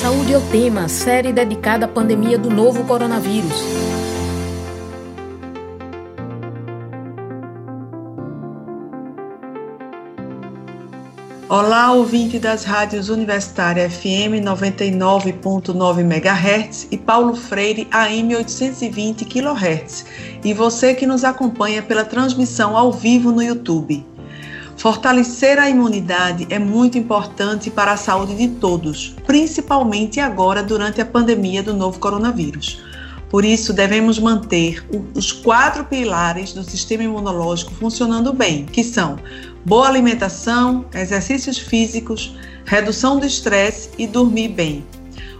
Saúde é o tema, série dedicada à pandemia do novo coronavírus. Olá, ouvinte das rádios Universitária FM 99.9 MHz e Paulo Freire AM 820 kHz, e você que nos acompanha pela transmissão ao vivo no YouTube. Fortalecer a imunidade é muito importante para a saúde de todos, principalmente agora durante a pandemia do novo coronavírus. Por isso, devemos manter os quatro pilares do sistema imunológico funcionando bem, que são boa alimentação, exercícios físicos, redução do estresse e dormir bem.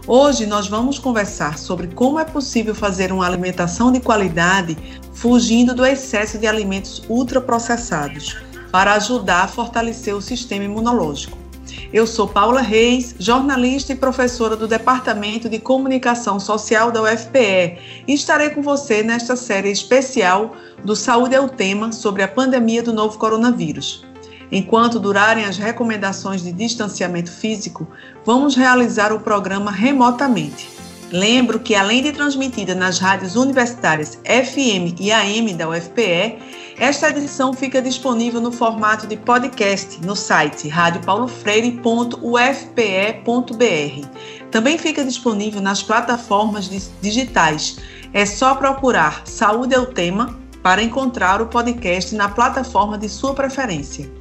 Hoje nós vamos conversar sobre como é possível fazer uma alimentação de qualidade fugindo do excesso de alimentos ultraprocessados para ajudar a fortalecer o sistema imunológico. Eu sou Paula Reis, jornalista e professora do Departamento de Comunicação Social da UFPE e estarei com você nesta série especial do Saúde é o Tema sobre a pandemia do novo coronavírus. Enquanto durarem as recomendações de distanciamento físico, vamos realizar o programa remotamente. Lembro que, além de transmitida nas rádios universitárias FM e AM da UFPE, esta edição fica disponível no formato de podcast no site radiopaulofreire.ufpe.br. Também fica disponível nas plataformas digitais. É só procurar Saúde é o Tema para encontrar o podcast na plataforma de sua preferência.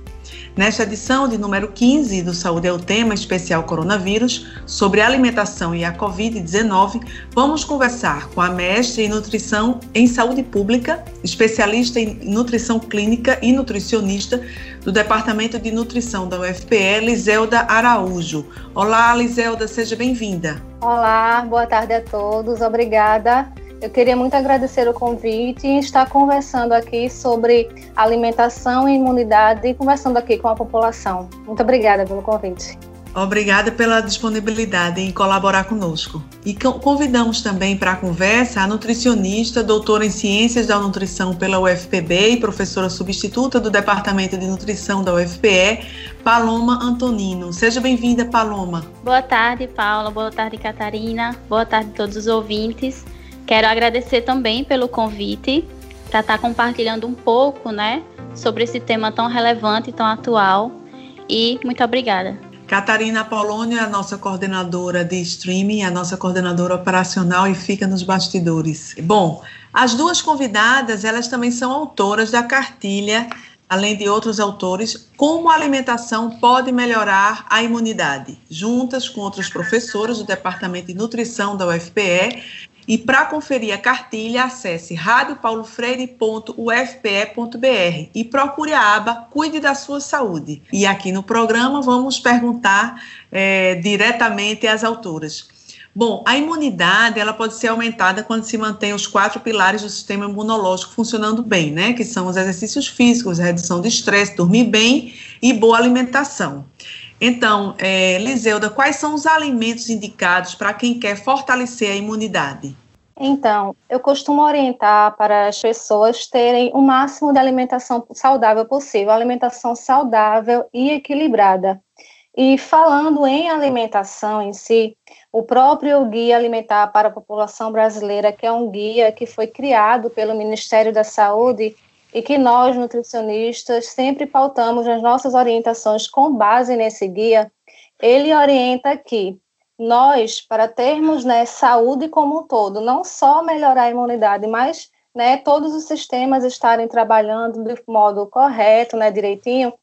Nesta edição de número 15 do Saúde é o Tema Especial Coronavírus, sobre alimentação e a Covid-19, vamos conversar com a mestre em nutrição em saúde pública, especialista em nutrição clínica e nutricionista do Departamento de Nutrição da UFPE, Liselda Araújo. Olá, Liselda, seja bem-vinda. Olá, boa tarde a todos, obrigada eu queria muito agradecer o convite e estar conversando aqui sobre alimentação e imunidade e conversando aqui com a população. Muito obrigada pelo convite. Obrigada pela disponibilidade em colaborar conosco. E convidamos também para a conversa a nutricionista, doutora em Ciências da Nutrição pela UFPB e professora substituta do Departamento de Nutrição da UFPE, Paloma Antonino. Seja bem-vinda, Paloma. Boa tarde, Paula. Boa tarde, Catarina. Boa tarde a todos os ouvintes. Quero agradecer também pelo convite para estar tá compartilhando um pouco, né, sobre esse tema tão relevante e tão atual. E muito obrigada. Catarina Polônia, a nossa coordenadora de streaming, a nossa coordenadora operacional e fica nos bastidores. Bom, as duas convidadas, elas também são autoras da cartilha, além de outros autores, como a alimentação pode melhorar a imunidade, juntas com outros professores do Departamento de Nutrição da UFPE e para conferir a cartilha, acesse radiopaulofreire.ufpe.br e procure a aba Cuide da Sua Saúde. E aqui no programa vamos perguntar é, diretamente às autoras. Bom, a imunidade ela pode ser aumentada quando se mantém os quatro pilares do sistema imunológico funcionando bem, né? Que são os exercícios físicos, redução de estresse, dormir bem e boa alimentação. Então, é, Liseuda, quais são os alimentos indicados para quem quer fortalecer a imunidade? Então, eu costumo orientar para as pessoas terem o máximo de alimentação saudável possível, alimentação saudável e equilibrada. E falando em alimentação em si, o próprio Guia Alimentar para a População Brasileira, que é um guia que foi criado pelo Ministério da Saúde, e que nós, nutricionistas, sempre pautamos as nossas orientações com base nesse guia, ele orienta que nós, para termos né, saúde como um todo, não só melhorar a imunidade, mas né, todos os sistemas estarem trabalhando de modo correto, né, direitinho,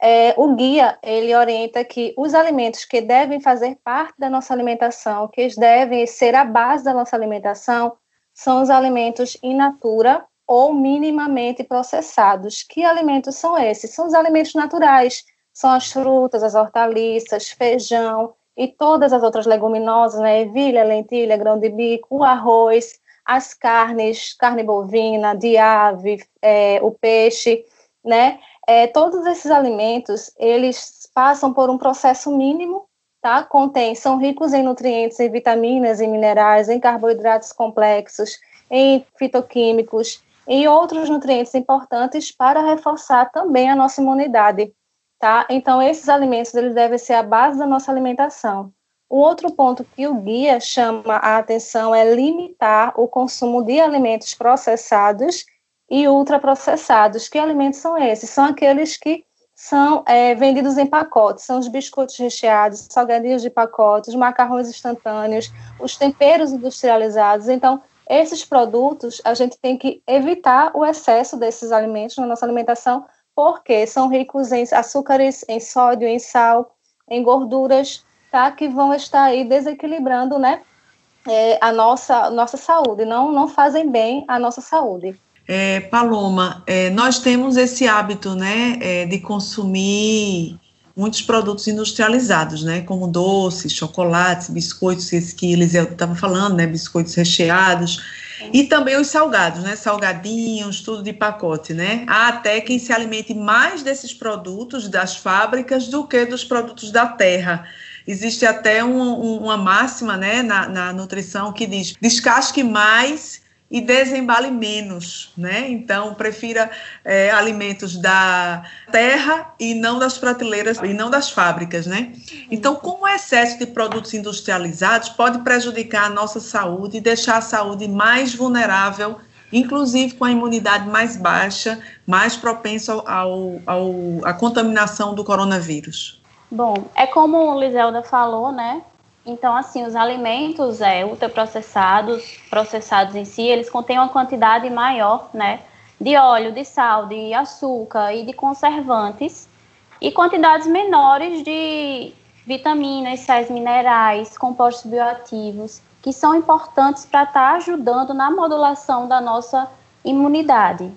é, o guia ele orienta que os alimentos que devem fazer parte da nossa alimentação, que devem ser a base da nossa alimentação, são os alimentos in natura, ou minimamente processados. Que alimentos são esses? São os alimentos naturais, são as frutas, as hortaliças, feijão e todas as outras leguminosas, né? Ervilha, lentilha, grão de bico, o arroz, as carnes, carne bovina, de ave, é, o peixe, né? É, todos esses alimentos, eles passam por um processo mínimo, tá? Contém, são ricos em nutrientes, em vitaminas, em minerais, em carboidratos complexos, em fitoquímicos, e outros nutrientes importantes para reforçar também a nossa imunidade, tá? Então, esses alimentos eles devem ser a base da nossa alimentação. O outro ponto que o guia chama a atenção é limitar o consumo de alimentos processados e ultraprocessados. Que alimentos são esses? São aqueles que são é, vendidos em pacotes, são os biscoitos recheados, salgadinhos de pacotes, macarrões instantâneos, os temperos industrializados. Então, esses produtos, a gente tem que evitar o excesso desses alimentos na nossa alimentação, porque são ricos em açúcares, em sódio, em sal, em gorduras, tá? Que vão estar aí desequilibrando, né? É, a nossa, nossa saúde, não, não fazem bem à nossa saúde. É, Paloma, é, nós temos esse hábito, né, é, de consumir muitos produtos industrializados, né, como doces, chocolates, biscoitos, esse que Eliseu estava falando, né, biscoitos recheados, e também os salgados, né, salgadinhos, tudo de pacote, né. Há até quem se alimente mais desses produtos das fábricas do que dos produtos da terra. Existe até um, um, uma máxima, né, na, na nutrição que diz: descasque mais e desembale menos, né? Então, prefira é, alimentos da terra e não das prateleiras e não das fábricas, né? Então, como o excesso de produtos industrializados pode prejudicar a nossa saúde e deixar a saúde mais vulnerável, inclusive com a imunidade mais baixa, mais propensa ao, à contaminação do coronavírus? Bom, é como o Liselda falou, né? Então, assim, os alimentos é, ultraprocessados, processados em si, eles contêm uma quantidade maior, né, de óleo, de sal, de açúcar e de conservantes, e quantidades menores de vitaminas, sais minerais, compostos bioativos, que são importantes para estar tá ajudando na modulação da nossa imunidade,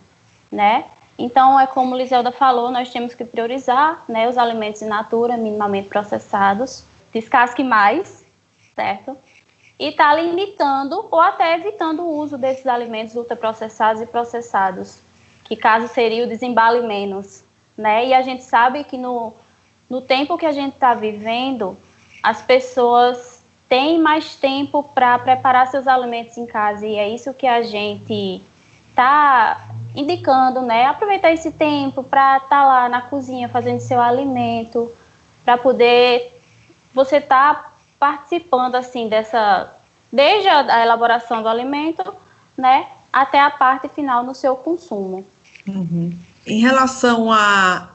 né? Então, é como Liselda falou, nós temos que priorizar né, os alimentos in natura, minimamente processados, descasque mais, certo? E está limitando ou até evitando o uso desses alimentos ultraprocessados e processados, que caso seria o desembale menos, né? E a gente sabe que no, no tempo que a gente está vivendo, as pessoas têm mais tempo para preparar seus alimentos em casa e é isso que a gente está indicando, né? Aproveitar esse tempo para estar tá lá na cozinha fazendo seu alimento, para poder você estar tá participando assim dessa desde a, elaboração do alimento, né, até a parte final no seu consumo. Uhum. Em relação à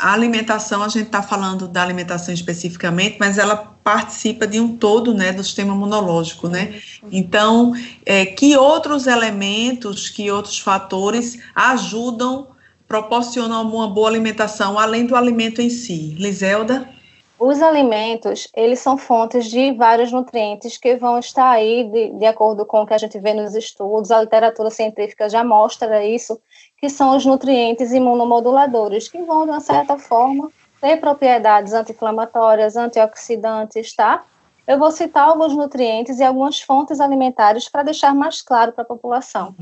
alimentação, a gente está falando da alimentação especificamente, mas ela participa de um todo, né, do sistema imunológico, né? Então, é, que outros elementos, que outros fatores ajudam, proporcionam uma boa alimentação, além do alimento em si? Liselda? Os alimentos, eles são fontes de vários nutrientes que vão estar aí, de, de acordo com o que a gente vê nos estudos, a literatura científica já mostra isso, que são os nutrientes imunomoduladores, que vão, de uma certa forma, ter propriedades anti-inflamatórias, antioxidantes, tá? Eu vou citar alguns nutrientes e algumas fontes alimentares para deixar mais claro para a população.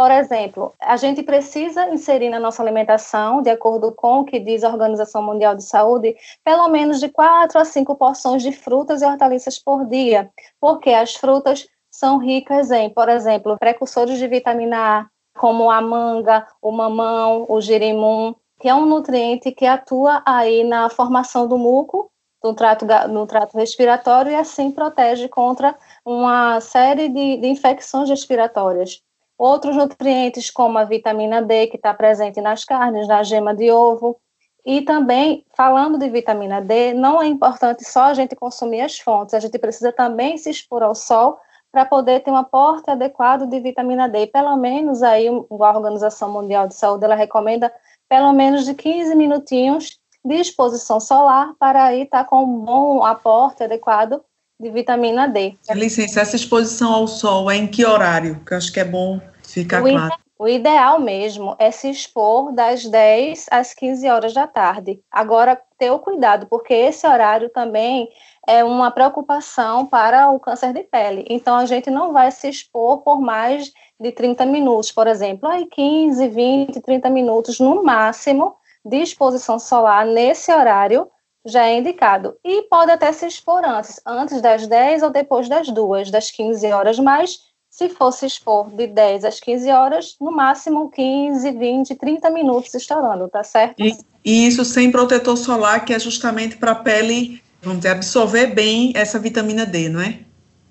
Por exemplo, a gente precisa inserir na nossa alimentação, de acordo com o que diz a Organização Mundial de Saúde, pelo menos de 4 a 5 porções de frutas e hortaliças por dia, porque as frutas são ricas em, por exemplo, precursores de vitamina A, como a manga, o mamão, o girimum, que é um nutriente que atua aí na formação do muco no trato, no trato respiratório e assim protege contra uma série de, de infecções respiratórias. Outros nutrientes, como a vitamina D, que está presente nas carnes, na gema de ovo. E também, falando de vitamina D, não é importante só a gente consumir as fontes, a gente precisa também se expor ao sol para poder ter um aporte adequado de vitamina D. Pelo menos aí a Organização Mundial de Saúde ela recomenda pelo menos de 15 minutinhos de exposição solar para aí estar tá com um bom aporte adequado de vitamina D. Licença, essa exposição ao sol é em que horário? Que eu acho que é bom Fica o claro. o ideal mesmo é se expor das 10 às 15 horas da tarde. Agora, ter o cuidado, porque esse horário também é uma preocupação para o câncer de pele. Então, a gente não vai se expor por mais de 30 minutos, por exemplo, aí 15, 20, 30 minutos no máximo de exposição solar nesse horário já é indicado. E pode até se expor antes, antes das 10 ou depois das 2, das 15 horas, mas se fosse expor de 10 às 15 horas, no máximo 15, 20, 30 minutos estourando, tá certo? E, e isso sem protetor solar, que é justamente para a pele vamos dizer, absorver bem essa vitamina D, não é?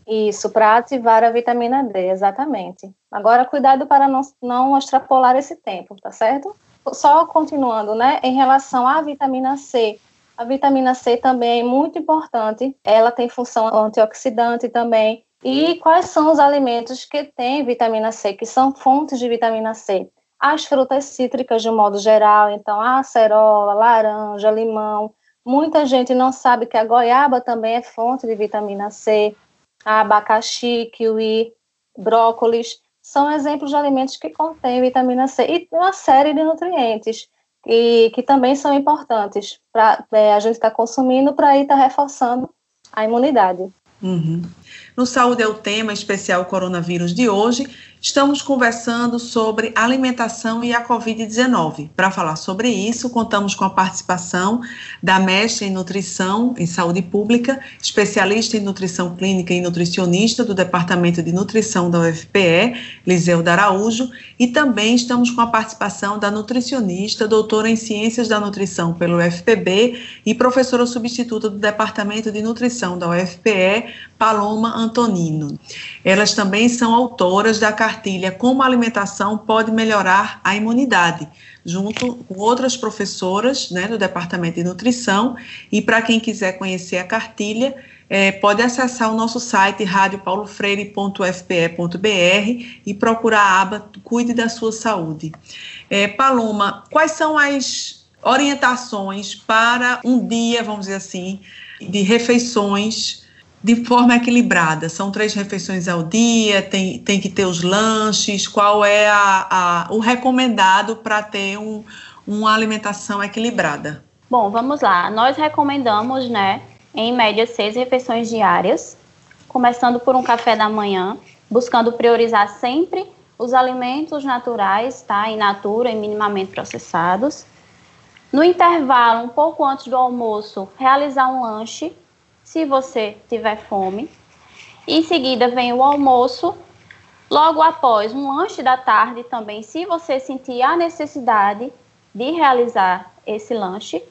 Isso, para ativar a vitamina D, exatamente. Agora, cuidado para não, não extrapolar esse tempo, tá certo? Só continuando, né? Em relação à vitamina C, a vitamina C também é muito importante. Ela tem função antioxidante também. E quais são os alimentos que têm vitamina C, que são fontes de vitamina C? As frutas cítricas, de um modo geral, então a acerola, laranja, limão. Muita gente não sabe que a goiaba também é fonte de vitamina C abacaxi, kiwi, brócolis, são exemplos de alimentos que contêm vitamina C e uma série de nutrientes que, que também são importantes para é, a gente estar tá consumindo para ir estar tá reforçando a imunidade. Uhum. No Saúde é o tema especial coronavírus de hoje. Estamos conversando sobre alimentação e a Covid-19. Para falar sobre isso, contamos com a participação da mestre em nutrição em saúde pública, especialista em nutrição clínica e nutricionista do Departamento de Nutrição da UFPE, Liseu Araújo, e também estamos com a participação da nutricionista, doutora em Ciências da Nutrição pelo UFPB e professora substituta do Departamento de Nutrição da UFPE, Paloma Antonino. Elas também são autoras da cartilha Como a alimentação pode melhorar a imunidade, junto com outras professoras né, do Departamento de Nutrição. E para quem quiser conhecer a cartilha, é, pode acessar o nosso site radiopaulofreire.fpe.br e procurar a aba Cuide da Sua Saúde. É, Paloma, quais são as orientações para um dia, vamos dizer assim, de refeições de forma equilibrada. São três refeições ao dia, tem, tem que ter os lanches, qual é a, a o recomendado para ter um, uma alimentação equilibrada? Bom, vamos lá. Nós recomendamos, né, em média, seis refeições diárias, começando por um café da manhã, buscando priorizar sempre os alimentos naturais, tá, in natura e minimamente processados. No intervalo, um pouco antes do almoço, realizar um lanche se você tiver fome. Em seguida vem o almoço. Logo após um lanche da tarde também, se você sentir a necessidade de realizar esse lanche.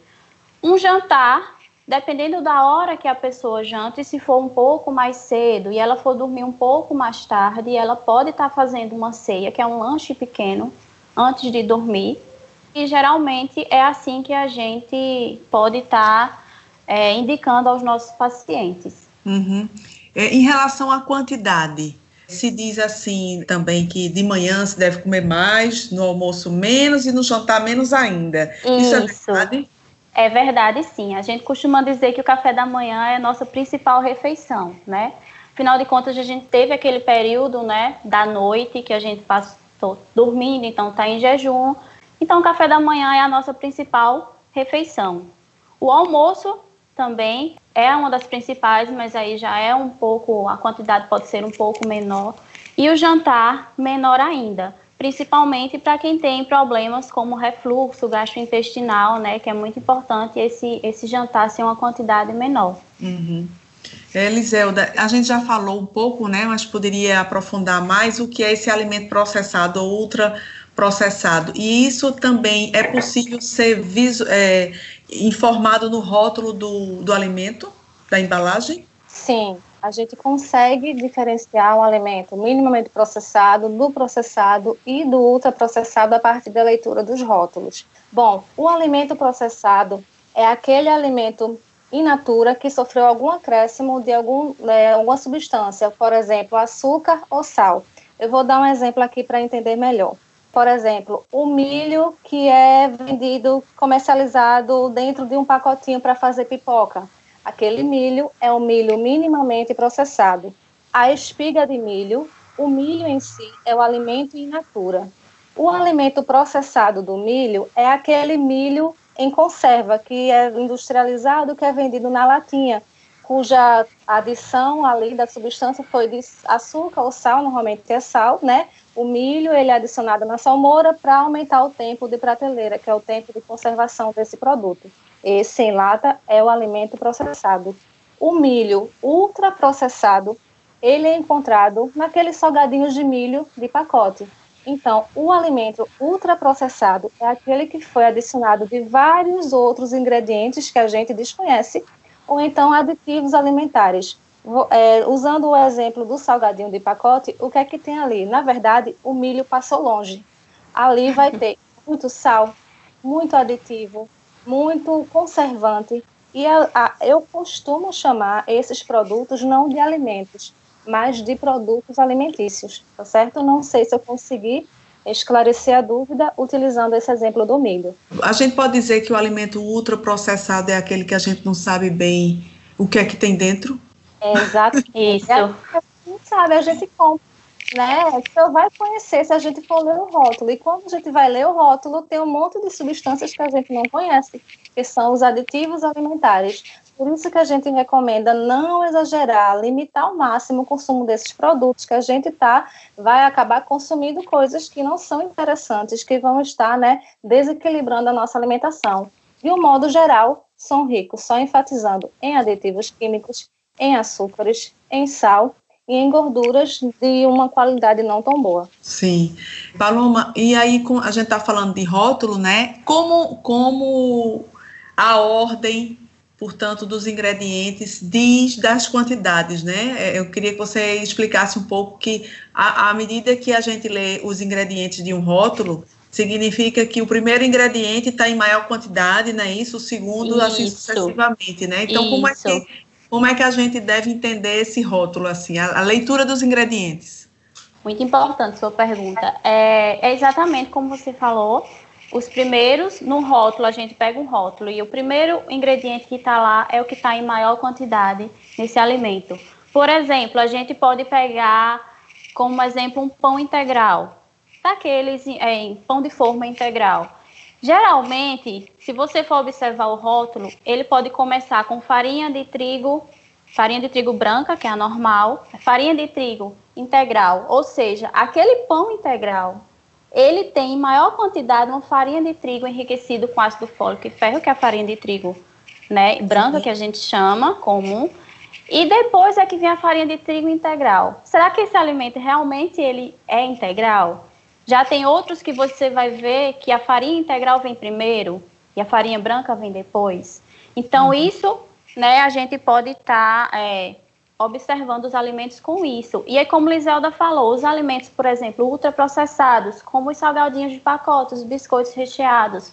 Um jantar, dependendo da hora que a pessoa janta, e se for um pouco mais cedo e ela for dormir um pouco mais tarde, ela pode estar tá fazendo uma ceia, que é um lanche pequeno, antes de dormir. E geralmente é assim que a gente pode estar tá é, indicando aos nossos pacientes. Uhum. É, em relação à quantidade, se diz assim também que de manhã se deve comer mais, no almoço menos e no jantar menos ainda. Isso, Isso é verdade? É verdade, sim. A gente costuma dizer que o café da manhã é a nossa principal refeição, né? Afinal de contas, a gente teve aquele período, né, da noite que a gente passou dormindo, então está em jejum. Então, o café da manhã é a nossa principal refeição. O almoço também é uma das principais, mas aí já é um pouco, a quantidade pode ser um pouco menor. E o jantar menor ainda, principalmente para quem tem problemas como refluxo gastrointestinal, né, que é muito importante esse, esse jantar ser uma quantidade menor. Uhum. Eliselda, a gente já falou um pouco, né, mas poderia aprofundar mais o que é esse alimento processado ou ultra processado. E isso também é possível ser visu, é, informado no rótulo do, do alimento, da embalagem? Sim, a gente consegue diferenciar um alimento minimamente processado do processado e do ultraprocessado a partir da leitura dos rótulos. Bom, o alimento processado é aquele alimento in natura que sofreu algum acréscimo de algum, é, alguma substância, por exemplo, açúcar ou sal. Eu vou dar um exemplo aqui para entender melhor por exemplo, o milho que é vendido, comercializado dentro de um pacotinho para fazer pipoca. Aquele milho é um milho minimamente processado. A espiga de milho, o milho em si é o alimento in natura. O alimento processado do milho é aquele milho em conserva, que é industrializado, que é vendido na latinha, cuja adição ali da substância foi de açúcar ou sal, normalmente é sal, né? O milho ele é adicionado na salmoura para aumentar o tempo de prateleira, que é o tempo de conservação desse produto. Esse em lata é o alimento processado. O milho ultraprocessado, ele é encontrado naqueles salgadinhos de milho de pacote. Então, o alimento ultraprocessado é aquele que foi adicionado de vários outros ingredientes que a gente desconhece ou então aditivos alimentares. É, usando o exemplo do salgadinho de pacote, o que é que tem ali? Na verdade, o milho passou longe. Ali vai ter muito sal, muito aditivo, muito conservante. E a, a, eu costumo chamar esses produtos não de alimentos, mas de produtos alimentícios, tá certo? Não sei se eu consegui esclarecer a dúvida utilizando esse exemplo do milho. A gente pode dizer que o alimento ultraprocessado é aquele que a gente não sabe bem o que é que tem dentro? É, exato. Isso. É, não sabe, a gente compra, né? Só vai conhecer se a gente for ler o rótulo. E quando a gente vai ler o rótulo, tem um monte de substâncias que a gente não conhece, que são os aditivos alimentares. Por isso que a gente recomenda não exagerar, limitar ao máximo o consumo desses produtos, que a gente tá, vai acabar consumindo coisas que não são interessantes, que vão estar né, desequilibrando a nossa alimentação. De um modo geral, são ricos, só enfatizando em aditivos químicos, em açúcares, em sal e em gorduras de uma qualidade não tão boa. Sim. Paloma, e aí a gente está falando de rótulo, né? Como, como a ordem portanto, dos ingredientes diz das quantidades, né? É, eu queria que você explicasse um pouco que, à medida que a gente lê os ingredientes de um rótulo, significa que o primeiro ingrediente está em maior quantidade, não é isso? O segundo, assim isso. assim sucessivamente, né? Então, como é, que, como é que a gente deve entender esse rótulo, assim, a, a leitura dos ingredientes? Muito importante sua pergunta. É, é exatamente como você falou, os primeiros, no rótulo, a gente pega um rótulo e o primeiro ingrediente que está lá é o que está em maior quantidade nesse alimento. Por exemplo, a gente pode pegar como exemplo um pão integral, daqueles é, em pão de forma integral. Geralmente, se você for observar o rótulo, ele pode começar com farinha de trigo, farinha de trigo branca, que é a normal, farinha de trigo integral, ou seja, aquele pão integral ele tem em maior quantidade uma farinha de trigo enriquecido com ácido fólico e ferro, que é a farinha de trigo né, branca, que a gente chama comum. E depois é que vem a farinha de trigo integral. Será que esse alimento realmente ele é integral? Já tem outros que você vai ver que a farinha integral vem primeiro e a farinha branca vem depois. Então, uhum. isso né, a gente pode estar tá, é, observando os alimentos com isso. E é como Liselda falou, os alimentos, por exemplo, ultraprocessados, como os salgadinhos de pacote, os biscoitos recheados,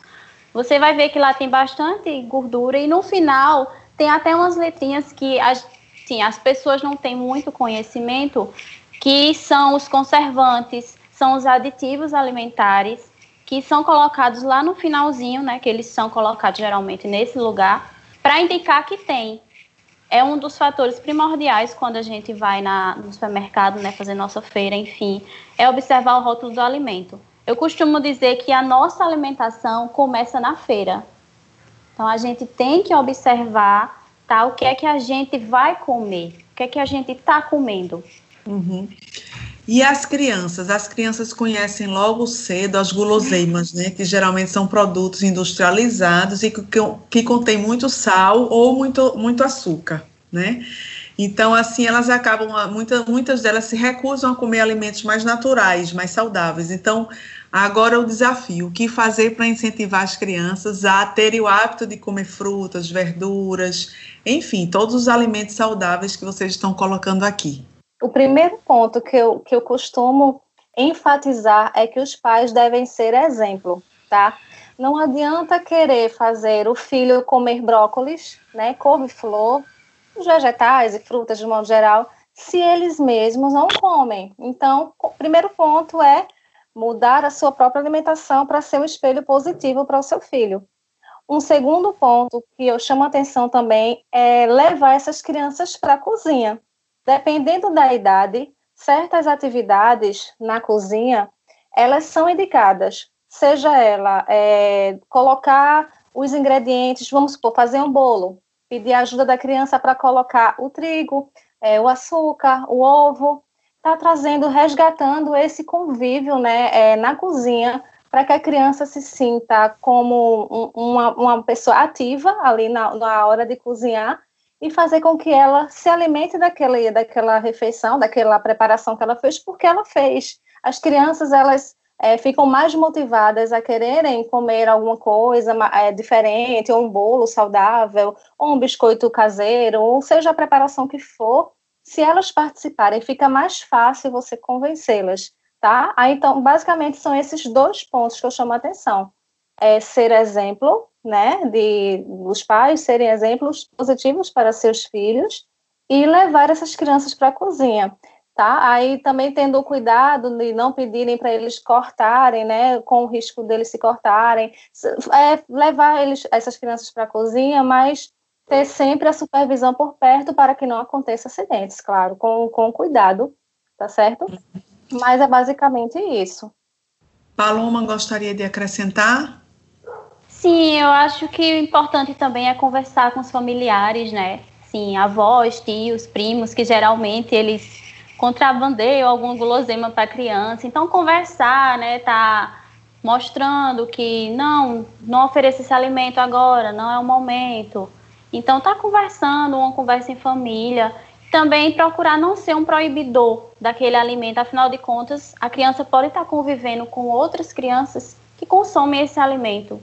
você vai ver que lá tem bastante gordura e no final tem até umas letrinhas que as, sim, as pessoas não têm muito conhecimento, que são os conservantes, são os aditivos alimentares, que são colocados lá no finalzinho, né, que eles são colocados geralmente nesse lugar, para indicar que tem é um dos fatores primordiais quando a gente vai na, no supermercado, né, fazer nossa feira, enfim, é observar o rótulo do alimento. Eu costumo dizer que a nossa alimentação começa na feira. Então a gente tem que observar tá, o que é que a gente vai comer, o que é que a gente está comendo. Uhum. E as crianças? As crianças conhecem logo cedo as guloseimas, né? Que geralmente são produtos industrializados e que, que, que contêm muito sal ou muito, muito açúcar, né? Então, assim, elas acabam, muita, muitas delas se recusam a comer alimentos mais naturais, mais saudáveis. Então, agora o desafio, o que fazer para incentivar as crianças a terem o hábito de comer frutas, verduras, enfim, todos os alimentos saudáveis que vocês estão colocando aqui o primeiro ponto que eu, que eu costumo enfatizar é que os pais devem ser exemplo, tá? Não adianta querer fazer o filho comer brócolis, né, couve-flor, os vegetais e frutas de modo geral, se eles mesmos não comem. Então, o primeiro ponto é mudar a sua própria alimentação para ser um espelho positivo para o seu filho. Um segundo ponto que eu chamo atenção também é levar essas crianças para a cozinha. Dependendo da idade, certas atividades na cozinha, elas são indicadas, seja ela é, colocar os ingredientes, vamos supor, fazer um bolo, pedir ajuda da criança para colocar o trigo, é, o açúcar, o ovo, está trazendo, resgatando esse convívio né, é, na cozinha para que a criança se sinta como um, uma, uma pessoa ativa ali na, na hora de cozinhar e fazer com que ela se alimente daquela, daquela refeição, daquela preparação que ela fez, porque ela fez. As crianças, elas é, ficam mais motivadas a quererem comer alguma coisa é, diferente, ou um bolo saudável, ou um biscoito caseiro, ou seja a preparação que for, se elas participarem, fica mais fácil você convencê-las, tá? Aí, então, basicamente, são esses dois pontos que eu chamo a atenção. É ser exemplo, né, de os pais serem exemplos positivos para seus filhos e levar essas crianças para a cozinha tá? Aí também tendo o cuidado de não pedirem para eles cortarem, né, com o risco deles se cortarem, é, levar eles, essas crianças para a cozinha, mas ter sempre a supervisão por perto para que não aconteça acidentes, claro, com, com cuidado, tá certo? Mas é basicamente isso. Paloma gostaria de acrescentar? Sim, eu acho que o importante também é conversar com os familiares, né? Sim, avós, tios, primos, que geralmente eles contrabandeiam algum guloseima para a criança. Então, conversar, né, tá mostrando que não, não ofereça esse alimento agora, não é o momento. Então, tá conversando, uma conversa em família. Também procurar não ser um proibidor daquele alimento. Afinal de contas, a criança pode estar convivendo com outras crianças que consomem esse alimento.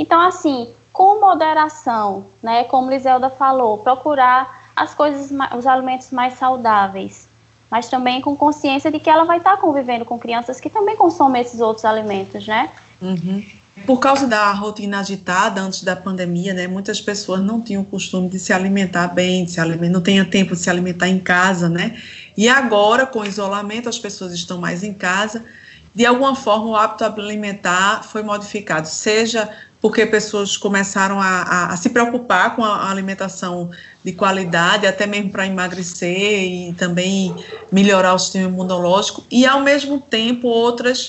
Então, assim, com moderação, né, como Liselda falou, procurar as coisas, os alimentos mais saudáveis mas também com consciência de que ela vai estar convivendo com crianças que também consomem esses outros alimentos, né? Uhum. Por causa da rotina agitada antes da pandemia, né, muitas pessoas não tinham o costume de se alimentar bem, de se alimentar, não tinha tempo de se alimentar em casa, né? E agora, com o isolamento, as pessoas estão mais em casa. De alguma forma, o hábito alimentar foi modificado, seja porque pessoas começaram a, a, a, se preocupar com a alimentação de qualidade, até mesmo para emagrecer e também melhorar o sistema imunológico, e ao mesmo tempo outras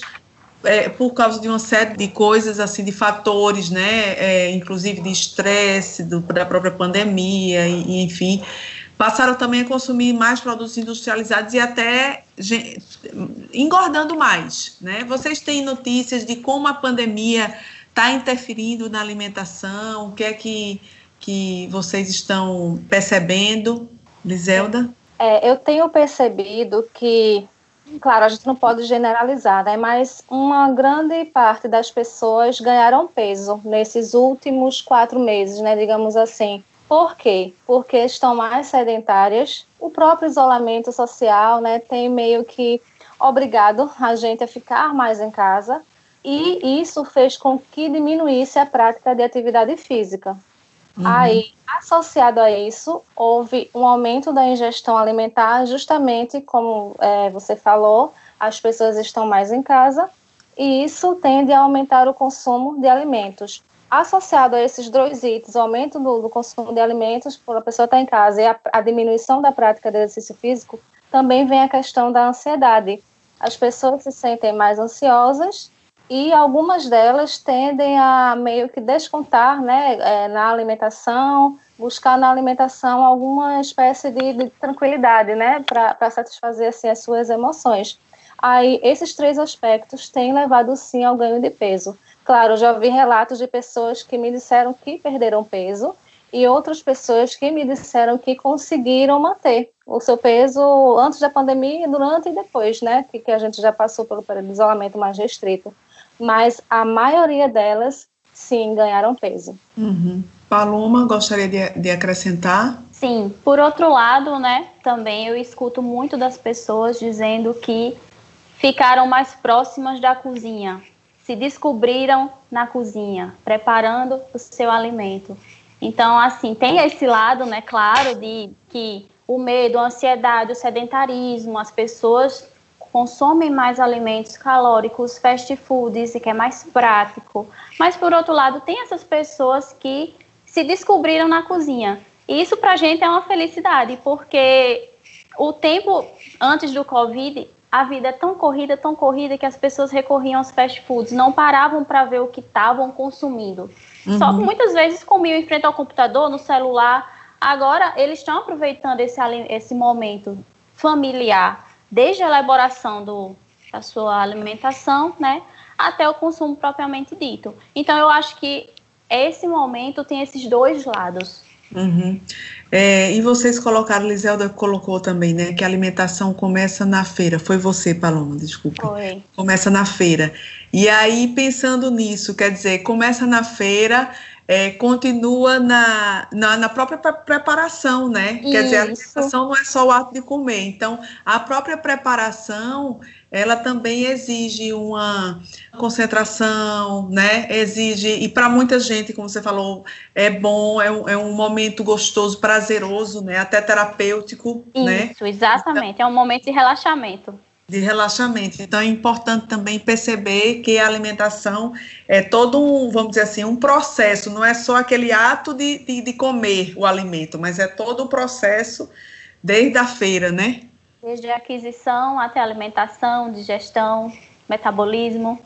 é, por causa de uma série de coisas, assim, de fatores, né, é, inclusive de estresse, da própria pandemia, e, e, enfim, passaram também a consumir mais produtos industrializados e até engordando mais, né? Vocês têm notícias de como a pandemia está interferindo na alimentação? O que é que, que vocês estão percebendo, Liselda? É, eu tenho percebido que, claro, a gente não pode generalizar, né, mas uma grande parte das pessoas ganharam peso nesses últimos quatro meses, né, digamos assim. Por quê? Porque estão mais sedentárias. O próprio isolamento social né, tem meio que obrigado a gente a ficar mais em casa e isso fez com que diminuísse a prática de atividade física. Uhum. Aí, associado a isso, houve um aumento da ingestão alimentar, justamente como é, você falou, as pessoas estão mais em casa e isso tende a aumentar o consumo de alimentos. Associado a esses dois itens, o aumento do, do consumo de alimentos por a pessoa estar em casa e a, a diminuição da prática de exercício físico, também vem a questão da ansiedade. As pessoas se sentem mais ansiosas e algumas delas tendem a meio que descontar né, é, na alimentação, buscar na alimentação alguma espécie de, de tranquilidade, né, para satisfazer assim, as suas emoções. Aí, esses três aspectos têm levado sim ao ganho de peso. Claro, já vi relatos de pessoas que me disseram que perderam peso e outras pessoas que me disseram que conseguiram manter o seu peso antes da pandemia, durante e depois, né? Que, que a gente já passou pelo período de isolamento mais restrito mas a maioria delas, sim, ganharam peso. Uhum. Paloma, gostaria de, de acrescentar? Sim, por outro lado, né, também eu escuto muito das pessoas dizendo que ficaram mais próximas da cozinha, se descobriram na cozinha, preparando o seu alimento. Então, assim, tem esse lado, né, claro, de que o medo, a ansiedade, o sedentarismo, as pessoas consomem mais alimentos calóricos, fast foods, e que é mais prático. Mas, por outro lado, tem essas pessoas que se descobriram na cozinha. E isso para a gente é uma felicidade, porque o tempo antes do Covid, a vida é tão corrida, tão corrida, que as pessoas recorriam aos fast foods, não paravam para ver o que estavam consumindo. Uhum. Só que muitas vezes comiam em frente ao computador, no celular. Agora, eles estão aproveitando esse, esse momento familiar desde a elaboração do, da sua alimentação, né, até o consumo propriamente dito. Então, eu acho que esse momento tem esses dois lados. Uhum. É, e vocês colocaram, Liselda colocou também, né, que a alimentação começa na feira. Foi você, Paloma, desculpa. Foi. Começa na feira. E aí, pensando nisso, quer dizer, começa na feira, é, continua na, na, na, própria preparação, né? Isso. Quer dizer, a alimentação não é só o ato de comer. Então, a própria preparação ela também exige uma concentração, né? Exige, e para muita gente, como você falou, é bom, é um, é um momento gostoso, prazeroso, né? Até terapêutico, Isso, né? Isso, exatamente, é um momento de relaxamento. De relaxamento. Então é importante também perceber que a alimentação é todo um, vamos dizer assim, um processo, não é só aquele ato de, de, de comer o alimento, mas é todo o processo desde a feira, né? Desde a aquisição até a alimentação, digestão, metabolismo,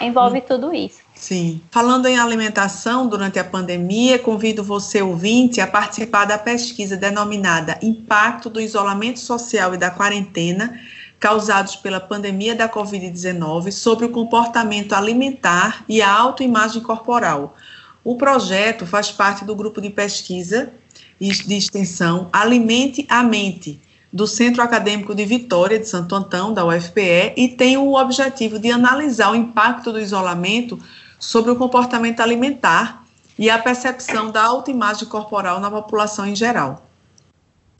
envolve hum. tudo isso. Sim. Falando em alimentação durante a pandemia, convido você, ouvinte, a participar da pesquisa denominada Impacto do Isolamento Social e da Quarentena causados pela pandemia da Covid-19 sobre o comportamento alimentar e a autoimagem corporal. O projeto faz parte do grupo de pesquisa de extensão Alimente a Mente, do Centro Acadêmico de Vitória de Santo Antão, da UFPE, e tem o objetivo de analisar o impacto do isolamento sobre o comportamento alimentar e a percepção da autoimagem corporal na população em geral.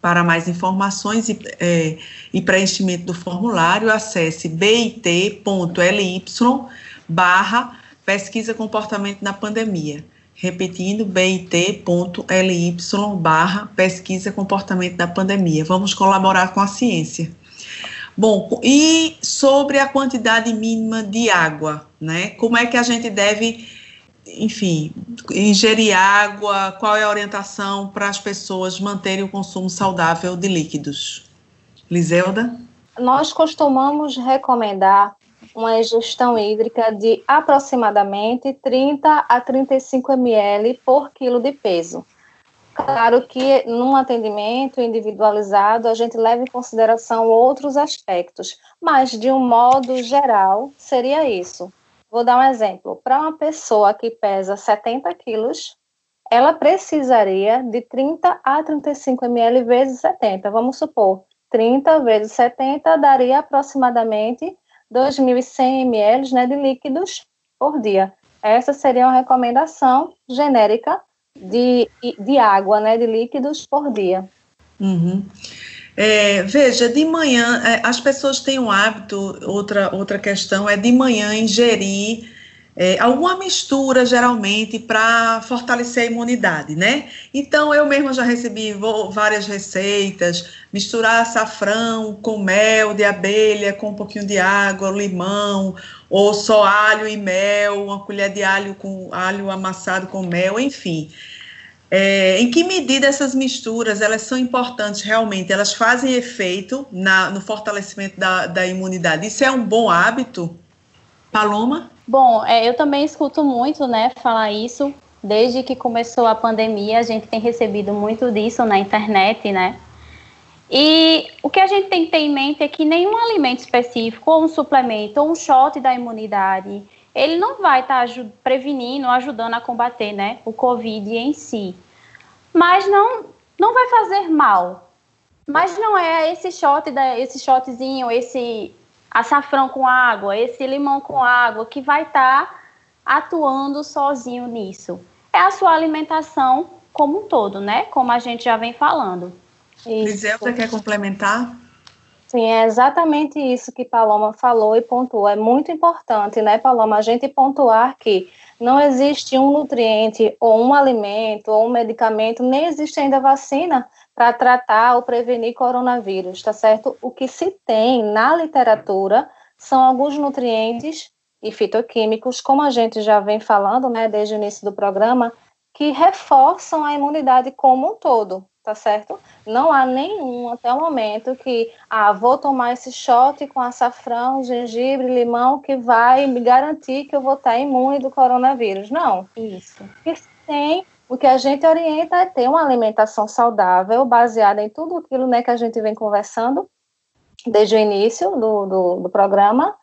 Para mais informações e, é, e preenchimento do formulário, acesse bit.ly barra pesquisa comportamento na pandemia repetindo bit.ly barra pesquisa comportamento da pandemia. Vamos colaborar com a ciência. Bom, e sobre a quantidade mínima de água, né? Como é que a gente deve, enfim, ingerir água? Qual é a orientação para as pessoas manterem o consumo saudável de líquidos? Liselda? Nós costumamos recomendar uma ingestão hídrica de aproximadamente 30 a 35 ml por quilo de peso. Claro que num atendimento individualizado a gente leva em consideração outros aspectos, mas de um modo geral seria isso. Vou dar um exemplo. Para uma pessoa que pesa 70 quilos, ela precisaria de 30 a 35 ml vezes 70. Vamos supor, 30 vezes 70 daria aproximadamente 2.100 ml né, de líquidos por dia. Essa seria uma recomendação genérica de, de água, né, de líquidos por dia. Uhum. É, veja, de manhã, é, as pessoas têm um hábito, outra, outra questão é de manhã ingerir é, alguma mistura, geralmente, para fortalecer a imunidade, né? Então, eu mesma já recebi várias receitas, misturar açafrão com mel de abelha, com um pouquinho de água, limão, ou só alho e mel, uma colher de alho com alho amassado com mel, enfim. É, em que medida essas misturas elas são importantes realmente? Elas fazem efeito na, no fortalecimento da, da imunidade? Isso é um bom hábito? Paloma? Bom, é, eu também escuto muito, né, falar isso. Desde que começou a pandemia, a gente tem recebido muito disso na internet, né? E o que a gente tem que ter em mente é que nenhum alimento específico, ou um suplemento, ou um shot da imunidade, ele não vai estar tá prevenindo, ajudando a combater, né, o Covid em si. Mas não, não vai fazer mal. Mas não é esse shot, da, esse shotzinho, esse açafrão com água, esse limão com água, que vai estar tá atuando sozinho nisso. É a sua alimentação como um todo, né? Como a gente já vem falando. Lisel, você quer complementar? Sim, é exatamente isso que Paloma falou e pontuou. É muito importante, né, Paloma, a gente pontuar que não existe um nutriente ou um alimento ou um medicamento, nem existe ainda vacina para tratar ou prevenir coronavírus, tá certo? O que se tem na literatura são alguns nutrientes e fitoquímicos, como a gente já vem falando, né, desde o início do programa, que reforçam a imunidade como um todo, tá certo? Não há nenhum até o momento que, ah, vou tomar esse shot com açafrão, gengibre, limão, que vai me garantir que eu vou estar imune do coronavírus. Não. Isso. E tem o que a gente orienta é ter uma alimentação saudável, baseada em tudo aquilo né, que a gente vem conversando desde o início do, do, do programa.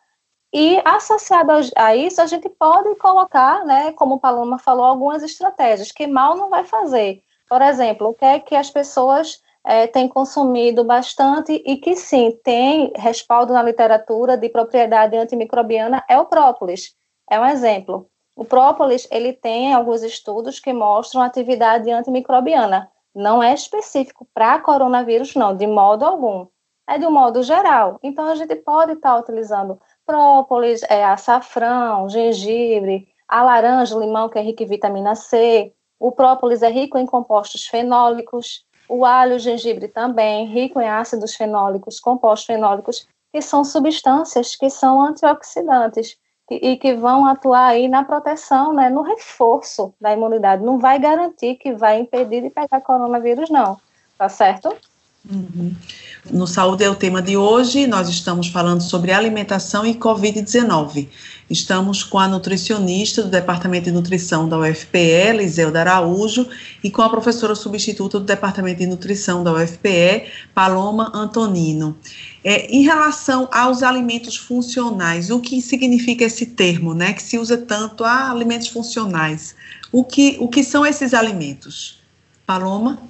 E associado a isso, a gente pode colocar, né, como o Paloma falou, algumas estratégias que mal não vai fazer. Por exemplo, o que é que as pessoas é, têm consumido bastante e que sim tem respaldo na literatura de propriedade antimicrobiana é o própolis. É um exemplo. O própolis ele tem alguns estudos que mostram atividade antimicrobiana. Não é específico para coronavírus, não, de modo algum. É de um modo geral. Então a gente pode estar tá utilizando própolis, é, açafrão, gengibre, a laranja, limão, que é rico em vitamina C. O própolis é rico em compostos fenólicos. O alho o gengibre também, rico em ácidos fenólicos, compostos fenólicos, que são substâncias que são antioxidantes e que vão atuar aí na proteção, né, no reforço da imunidade. Não vai garantir que vai impedir de pegar coronavírus, não. Tá certo? Uhum. No Saúde é o tema de hoje, nós estamos falando sobre alimentação e Covid-19. Estamos com a nutricionista do Departamento de Nutrição da UFPE, Liselda Araújo, e com a professora substituta do Departamento de Nutrição da UFPE, Paloma Antonino. É, em relação aos alimentos funcionais, o que significa esse termo, né, que se usa tanto a alimentos funcionais? O que, o que são esses alimentos? Paloma?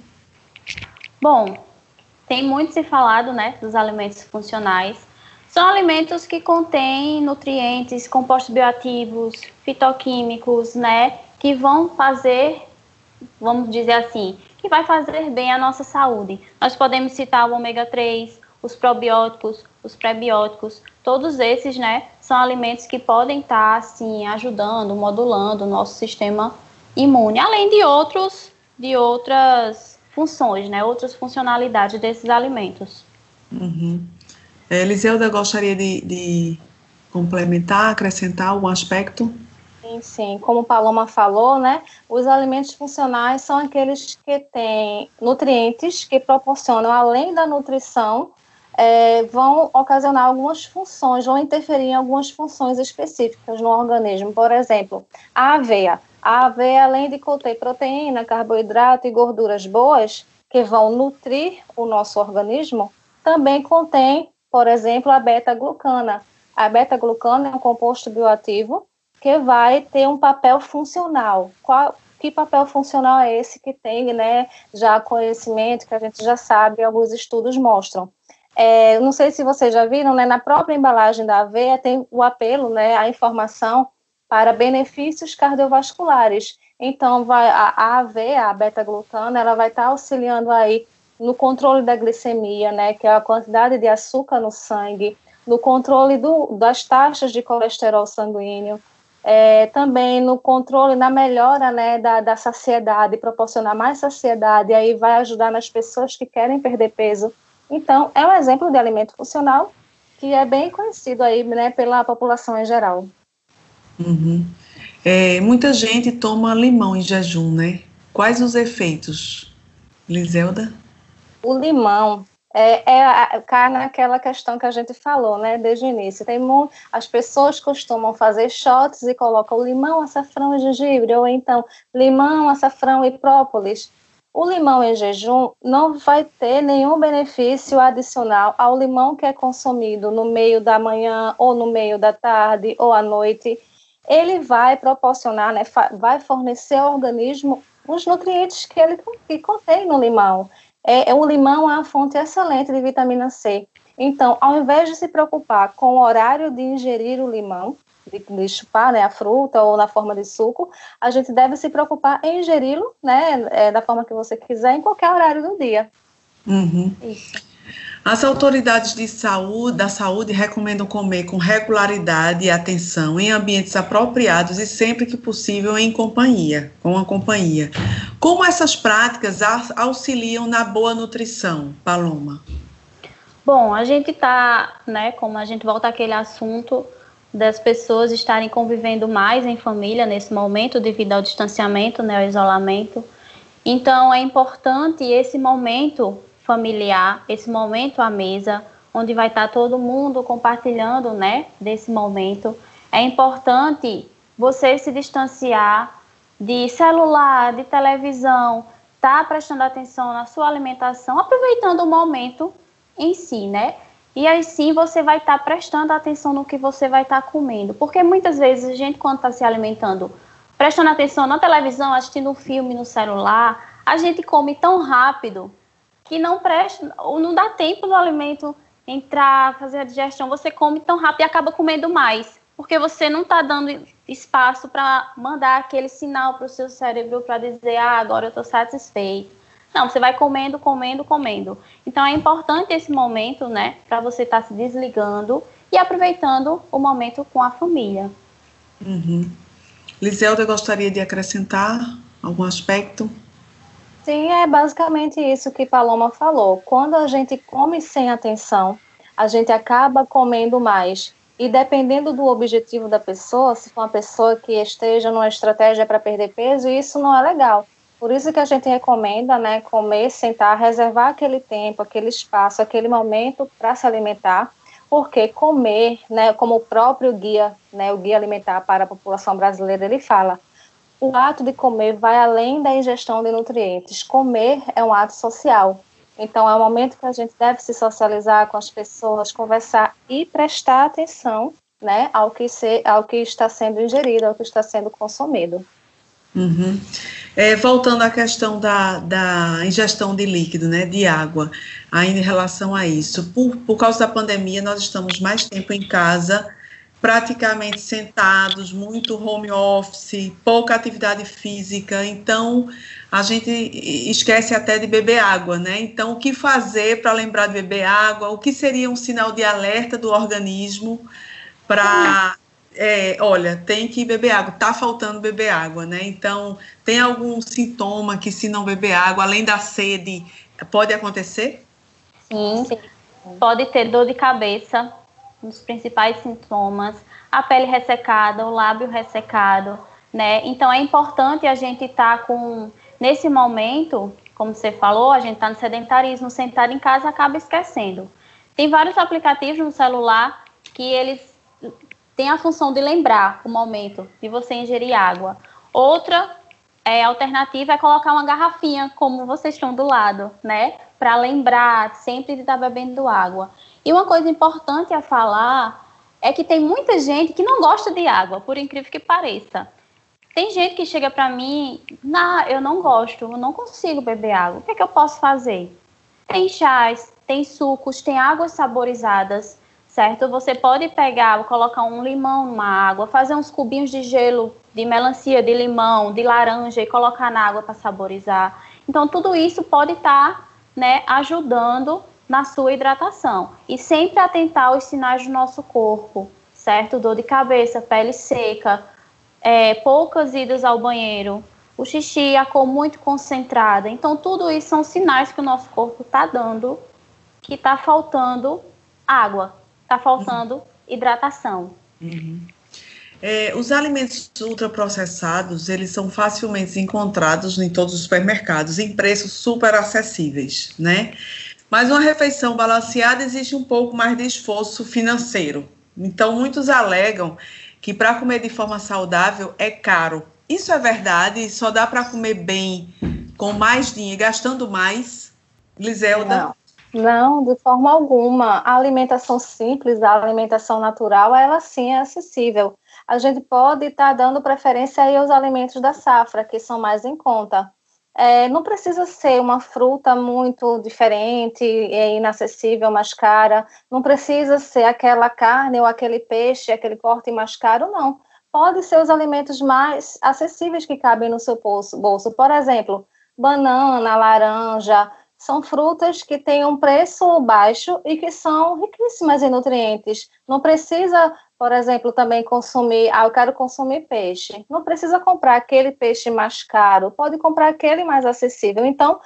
Bom, tem muito se falado, né, dos alimentos funcionais. São alimentos que contêm nutrientes, compostos bioativos, fitoquímicos, né, que vão fazer, vamos dizer assim, que vai fazer bem à nossa saúde. Nós podemos citar o ômega 3, os probióticos, os prebióticos, todos esses, né, são alimentos que podem estar, assim, ajudando, modulando o nosso sistema imune, além de outros, de outras funções, né, outras funcionalidades desses alimentos. Uhum. É, Eliseuda gostaria de, de complementar, acrescentar algum aspecto? Sim, sim. Como Paloma falou, né, os alimentos funcionais são aqueles que têm nutrientes que proporcionam, além da nutrição, é, vão ocasionar algumas funções, vão interferir em algumas funções específicas no organismo. Por exemplo, a aveia. A aveia, além de conter proteína, carboidrato e gorduras boas, que vão nutrir o nosso organismo, também contém, por exemplo, a beta-glucana. A beta-glucana é um composto bioativo que vai ter um papel funcional. Qual, que papel funcional é esse que tem, né, já conhecimento, que a gente já sabe, alguns estudos mostram. É, não sei se vocês já viram, né, na própria embalagem da aveia tem o apelo, né, a informação para benefícios cardiovasculares. Então, vai, a, a aveia, a beta-glutana, ela vai estar tá auxiliando aí no controle da glicemia, né, que é a quantidade de açúcar no sangue, no controle do, das taxas de colesterol sanguíneo, é, também no controle, na melhora né, da, da saciedade, proporcionar mais saciedade, e aí vai ajudar nas pessoas que querem perder peso. Então, é um exemplo de alimento funcional que é bem conhecido aí né, pela população em geral. Uhum. É, muita gente toma limão em jejum, né? Quais os efeitos, Liselda? O limão é, é cai naquela questão que a gente falou, né, desde o início. Tem as pessoas costumam fazer shots e colocam limão, açafrão e gengibre, ou então limão, açafrão e própolis. O limão em jejum não vai ter nenhum benefício adicional ao limão que é consumido no meio da manhã, ou no meio da tarde, ou à noite ele vai proporcionar, né, vai fornecer ao organismo os nutrientes que ele que contém no limão. É, é, o limão é uma fonte excelente de vitamina C. Então, ao invés de se preocupar com o horário de ingerir o limão, de, de chupar né, a fruta ou na forma de suco, a gente deve se preocupar em ingeri-lo né, é, da forma que você quiser, em qualquer horário do dia. Uhum. Isso. As autoridades de saúde, da saúde recomendam comer com regularidade e atenção em ambientes apropriados e sempre que possível em companhia, com a companhia. Como essas práticas auxiliam na boa nutrição, Paloma? Bom, a gente está, né, como a gente volta àquele assunto das pessoas estarem convivendo mais em família nesse momento devido ao distanciamento, né, ao isolamento. Então, é importante esse momento familiar, esse momento à mesa, onde vai estar todo mundo compartilhando, né, desse momento. É importante você se distanciar de celular, de televisão, tá prestando atenção na sua alimentação, aproveitando o momento em si, né? E aí sim você vai estar tá prestando atenção no que você vai estar tá comendo. Porque muitas vezes a gente, quando está se alimentando, prestando atenção na televisão, assistindo um filme no celular, a gente come tão rápido que não presta, ou não dá tempo do alimento entrar, fazer a digestão. Você come tão rápido e acaba comendo mais, porque você não está dando espaço para mandar aquele sinal para o seu cérebro para dizer, ah, agora eu estou satisfeito. Não, você vai comendo, comendo, comendo. Então é importante esse momento, né, para você estar tá se desligando e aproveitando o momento com a família. Uhum. Liselda gostaria de acrescentar algum aspecto? Sim, é basicamente isso que Paloma falou. Quando a gente come sem atenção, a gente acaba comendo mais. E dependendo do objetivo da pessoa, se for uma pessoa que esteja numa estratégia para perder peso, isso não é legal. Por isso que a gente recomenda, né, comer, sentar, reservar aquele tempo, aquele espaço, aquele momento para se alimentar, porque comer, né, como o próprio guia, né, o guia alimentar para a população brasileira, ele fala, o ato de comer vai além da ingestão de nutrientes. Comer é um ato social. Então, é o momento que a gente deve se socializar com as pessoas, conversar e prestar atenção né, ao, que se, ao que está sendo ingerido, ao que está sendo consumido. Uhum. É, voltando à questão da, da ingestão de líquido, né, de água, ainda em relação a isso, por, por causa da pandemia, nós estamos mais tempo em casa, praticamente sentados, muito home office, pouca atividade física, então a gente esquece até de beber água, né? Então, o que fazer para lembrar de beber água? O que seria um sinal de alerta do organismo para, é, olha, tem que beber água, tá faltando beber água, né? Então, tem algum sintoma que se não beber água, além da sede, pode acontecer? Sim, sim. pode ter dor de cabeça, um dos principais sintomas, a pele ressecada, o lábio ressecado, né? Então, é importante a gente estar tá com Nesse momento, como você falou, a gente está no sedentarismo, sentado em casa acaba esquecendo. Tem vários aplicativos no celular que eles têm a função de lembrar o momento de você ingerir água. Outra é, alternativa é colocar uma garrafinha, como vocês estão do lado, né? Para lembrar sempre de estar tá bebendo água. E uma coisa importante a falar é que tem muita gente que não gosta de água, por incrível que pareça. Tem gente que chega para mim, nah, eu não gosto, eu não consigo beber água. O que é que eu posso fazer? Tem chás, tem sucos, tem águas saborizadas, certo? Você pode pegar, colocar um limão numa água, fazer uns cubinhos de gelo de melancia, de limão, de laranja e colocar na água para saborizar. Então, tudo isso pode estar tá, né, ajudando na sua hidratação. E sempre atentar aos sinais do nosso corpo, certo? Dor de cabeça, pele seca, é, poucas idas ao banheiro, o xixi, a cor muito concentrada. Então, tudo isso são sinais que o nosso corpo está dando que está faltando água, está faltando uhum. hidratação. Uhum. É, os alimentos ultraprocessados, eles são facilmente encontrados em todos os supermercados, em preços super acessíveis, né? Mas uma refeição balanceada exige um pouco mais de esforço financeiro. Então, muitos alegam que para comer de forma saudável é caro. Isso é verdade? Só dá para comer bem com mais dinheiro, gastando mais? Liselda? Não. Não, de forma alguma. A alimentação simples, a alimentação natural, ela sim é acessível. A gente pode estar tá dando preferência aí aos alimentos da safra, que são mais em conta. É, não precisa ser uma fruta muito diferente, é inacessível, mais cara. Não precisa ser aquela carne ou aquele peixe, aquele corte mais caro, não. Pode ser os alimentos mais acessíveis que cabem no seu bolso. Por exemplo, banana, laranja, são frutas que têm um preço baixo e que são riquíssimas em nutrientes. Não precisa por exemplo, também consumir, ah, eu quero consumir peixe. Não precisa comprar aquele peixe mais caro, pode comprar aquele mais acessível. Então,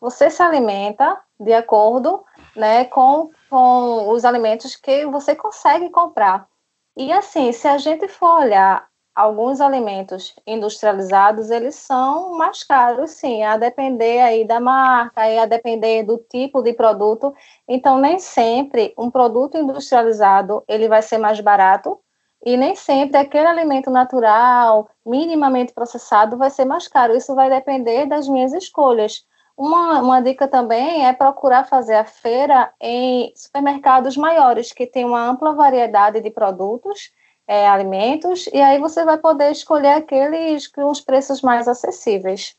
você se alimenta de acordo né, com, com os alimentos que você consegue comprar. E assim, se a gente for olhar alguns alimentos industrializados, eles são mais caros, sim, a depender aí da marca, a depender do tipo de produto. Então, nem sempre um produto industrializado ele vai ser mais barato e nem sempre aquele alimento natural, minimamente processado, vai ser mais caro. Isso vai depender das minhas escolhas. Uma, uma dica também é procurar fazer a feira em supermercados maiores, que tem uma ampla variedade de produtos é, alimentos, e aí você vai poder escolher aqueles com os preços mais acessíveis.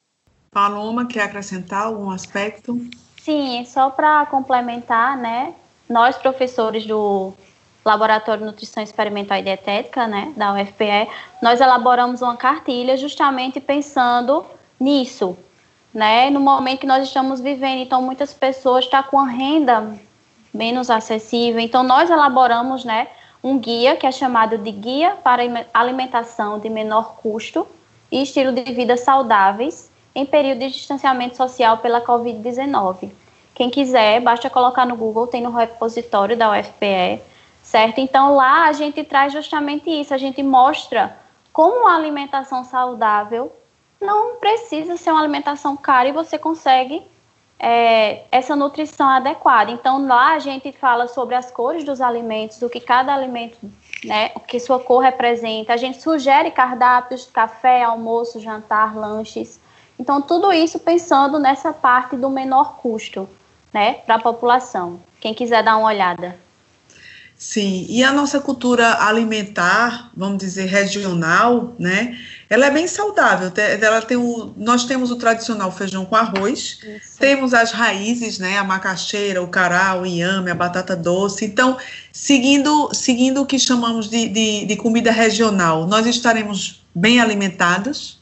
Paloma, quer acrescentar algum aspecto? Sim, só para complementar, né? Nós, professores do Laboratório de Nutrição Experimental e Dietética, né, da UFPE, nós elaboramos uma cartilha justamente pensando nisso, né? No momento que nós estamos vivendo, então muitas pessoas estão tá com a renda menos acessível, então nós elaboramos, né, um guia que é chamado de Guia para Alimentação de Menor Custo e Estilo de Vida Saudáveis em período de distanciamento social pela Covid-19. Quem quiser, basta colocar no Google, tem no repositório da UFPE, certo? Então lá a gente traz justamente isso, a gente mostra como a alimentação saudável não precisa ser uma alimentação cara e você consegue é, essa nutrição adequada. Então lá a gente fala sobre as cores dos alimentos, o que cada alimento, né, o que sua cor representa. A gente sugere cardápios, café, almoço, jantar, lanches. Então, tudo isso pensando nessa parte do menor custo, né, para a população. Quem quiser dar uma olhada. Sim, e a nossa cultura alimentar, vamos dizer, regional, né? Ela é bem saudável. Ela tem o, nós temos o tradicional feijão com arroz, Isso. temos as raízes, né? A macaxeira, o cará, o inhame, a batata doce. Então, seguindo, seguindo o que chamamos de, de, de comida regional, nós estaremos bem alimentados,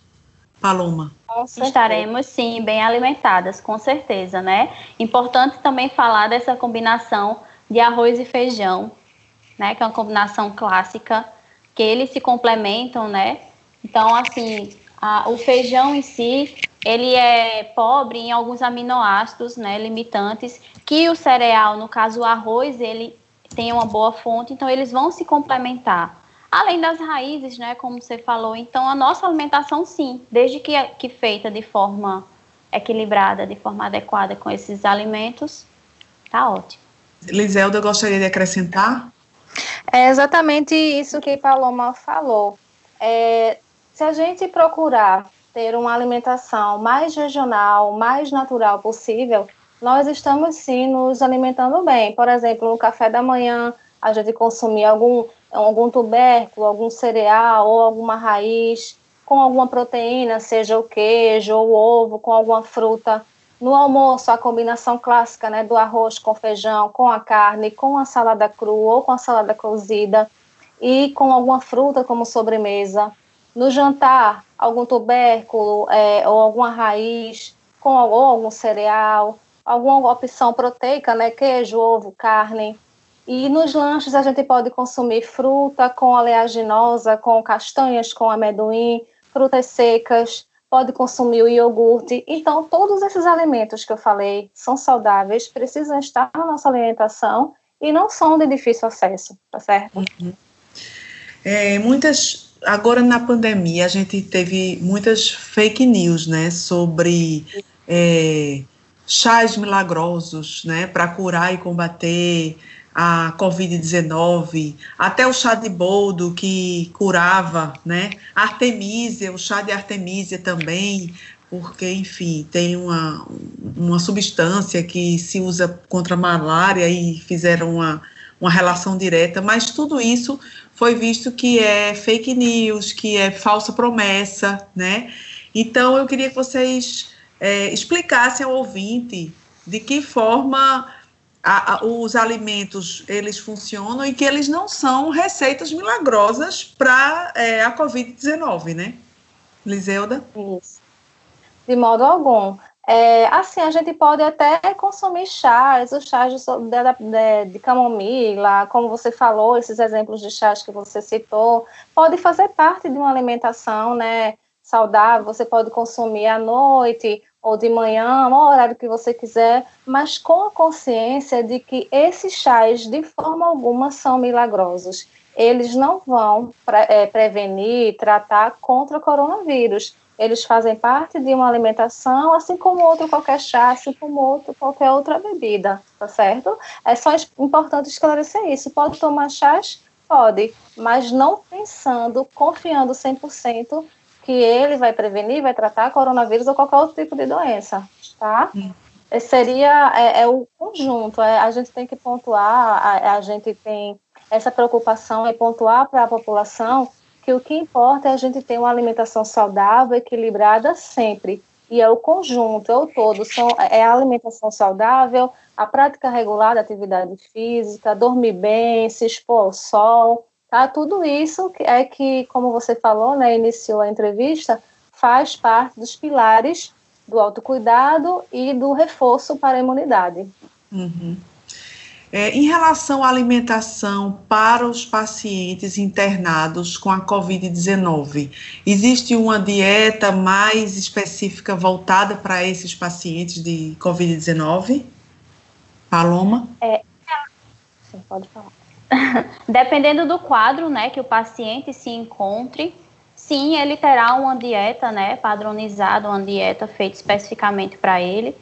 Paloma? Estaremos sim bem alimentadas, com certeza, né? Importante também falar dessa combinação de arroz e feijão, né? Que é uma combinação clássica, que eles se complementam, né? Então, assim, a, o feijão em si, ele é pobre em alguns aminoácidos, né? Limitantes, que o cereal, no caso o arroz, ele tem uma boa fonte, então eles vão se complementar. Além das raízes, né, como você falou, então a nossa alimentação sim, desde que, que feita de forma equilibrada, de forma adequada com esses alimentos, tá ótimo. Liselda, gostaria de acrescentar? É exatamente isso que Paloma falou. É, se a gente procurar ter uma alimentação mais regional, mais natural possível, nós estamos sim nos alimentando bem. Por exemplo, no café da manhã, a gente consumir algum algum tubérculo, algum cereal ou alguma raiz com alguma proteína, seja o queijo ou o ovo, com alguma fruta. No almoço, a combinação clássica né, do arroz com feijão, com a carne, com a salada crua ou com a salada cozida e com alguma fruta como sobremesa. No jantar, algum tubérculo é, ou alguma raiz com ou algum cereal, alguma opção proteica, né, queijo, ovo, carne. E nos lanches a gente pode consumir fruta com oleaginosa, com castanhas, com amendoim, frutas secas, pode consumir o iogurte. Então, todos esses alimentos que eu falei são saudáveis, precisam estar na nossa alimentação e não são de difícil acesso, tá certo? Uhum. É, muitas, agora na pandemia, a gente teve muitas fake news, né, sobre é, chás milagrosos, né, para curar e combater a Covid-19, até o chá de boldo que curava, né? Artemisia, o chá de Artemisia também, porque, enfim, tem uma, uma substância que se usa contra a malária e fizeram uma, uma relação direta, mas tudo isso foi visto que é fake news, que é falsa promessa, né? Então, eu queria que vocês é, explicassem ao ouvinte de que forma a, a, os alimentos eles funcionam e que eles não são receitas milagrosas para é, a Covid-19, né? Liseuda? Isso. De modo algum. É, assim, a gente pode até consumir chás, os chás de, de, de, camomila, como você falou, esses exemplos de chás que você citou, pode fazer parte de uma alimentação, né, saudável, você pode consumir à noite, ou de manhã, no horário que você quiser, mas com a consciência de que esses chás, de forma alguma, são milagrosos. Eles não vão pre é, prevenir, tratar contra o coronavírus. Eles fazem parte de uma alimentação, assim como outro qualquer chá, assim como outro qualquer outra bebida, tá certo? É só importante esclarecer isso. Pode tomar chás? Pode, mas não pensando, confiando 100% que ele vai prevenir, vai tratar coronavírus ou qualquer outro tipo de doença, tá? Hum. Seria é, é, o conjunto, é, a gente tem que pontuar, a, a gente tem essa preocupação em pontuar para a população que o que importa é a gente ter uma alimentação saudável, equilibrada sempre. e é o conjunto, é o todo, são, é a alimentação saudável, a prática regular da atividade física, dormir bem, se expor ao sol, tá? Tudo isso é que, como você falou, né, iniciou a entrevista, faz parte dos pilares do autocuidado e do reforço para a imunidade. Uhum. É, em relação à alimentação para os pacientes internados com a Covid-19, existe uma dieta mais específica voltada para esses pacientes de Covid-19? Paloma? É, pode falar. Dependendo do quadro, né, que o paciente se encontre, sim, ele terá uma dieta, né, padronizada, uma dieta feita especificamente para ele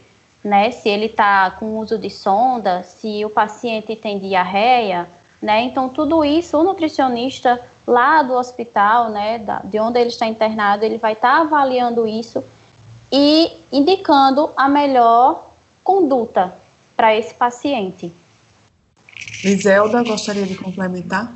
né? Se ele está com uso de sonda, se o paciente tem diarreia, né? Então tudo isso o nutricionista lá do hospital, né, da, de onde ele está internado, ele vai estar tá avaliando isso e indicando a melhor conduta para esse paciente. Liselda, gostaria de complementar?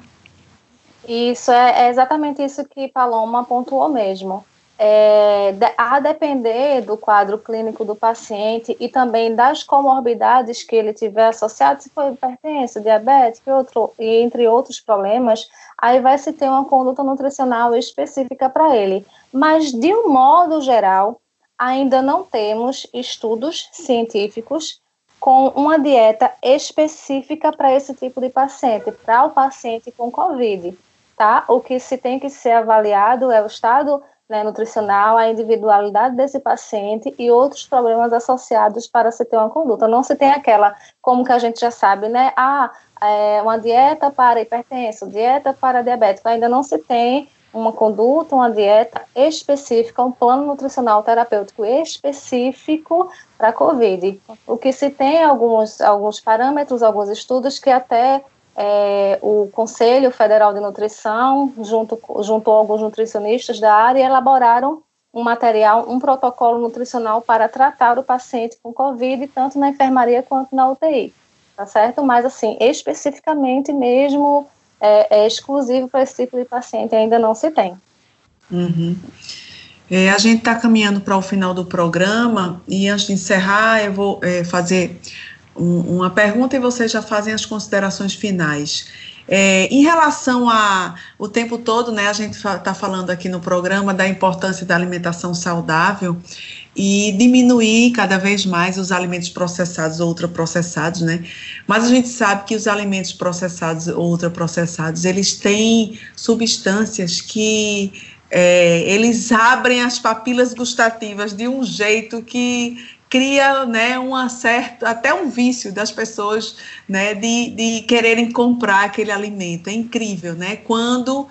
Isso é, é exatamente isso que Paloma pontuou mesmo é, a depender do quadro clínico do paciente e também das comorbidades que ele tiver associado, se for hipertenso, diabetes, outro, e entre outros problemas, aí vai se ter uma conduta nutricional específica para ele. Mas, de um modo geral, ainda não temos estudos científicos com uma dieta específica para esse tipo de paciente, para o paciente com COVID, tá? O que se tem que ser avaliado é o estado né, nutricional, a individualidade desse paciente e outros problemas associados para se ter uma conduta. Não se tem aquela, como que a gente já sabe, né? Ah, é uma dieta para hipertenso, dieta para diabético. Ainda não se tem uma conduta, uma dieta específica, um plano nutricional terapêutico específico para a COVID. O que se tem alguns, alguns parâmetros, alguns estudos que até é, o Conselho Federal de Nutrição, junto, junto a alguns nutricionistas da área, elaboraram um material, um protocolo nutricional para tratar o paciente com Covid, tanto na enfermaria quanto na UTI, tá certo? Mas, assim, especificamente mesmo, é, é exclusivo para esse tipo de paciente, ainda não se tem. Uhum. É, a gente está caminhando para o final do programa e antes de encerrar, eu vou é, fazer um, uma pergunta e vocês já fazem as considerações finais. É, em relação a o tempo todo, né, a gente está falando aqui no programa da importância da alimentação saudável e diminuir cada vez mais os alimentos processados ou ultraprocessados, né? Mas a gente sabe que os alimentos processados ou ultraprocessados, eles têm substâncias que é, eles abrem as papilas gustativas de um jeito que cria né, uma certa, até um vício das pessoas né, de, de quererem comprar aquele alimento. É incrível, né? Quando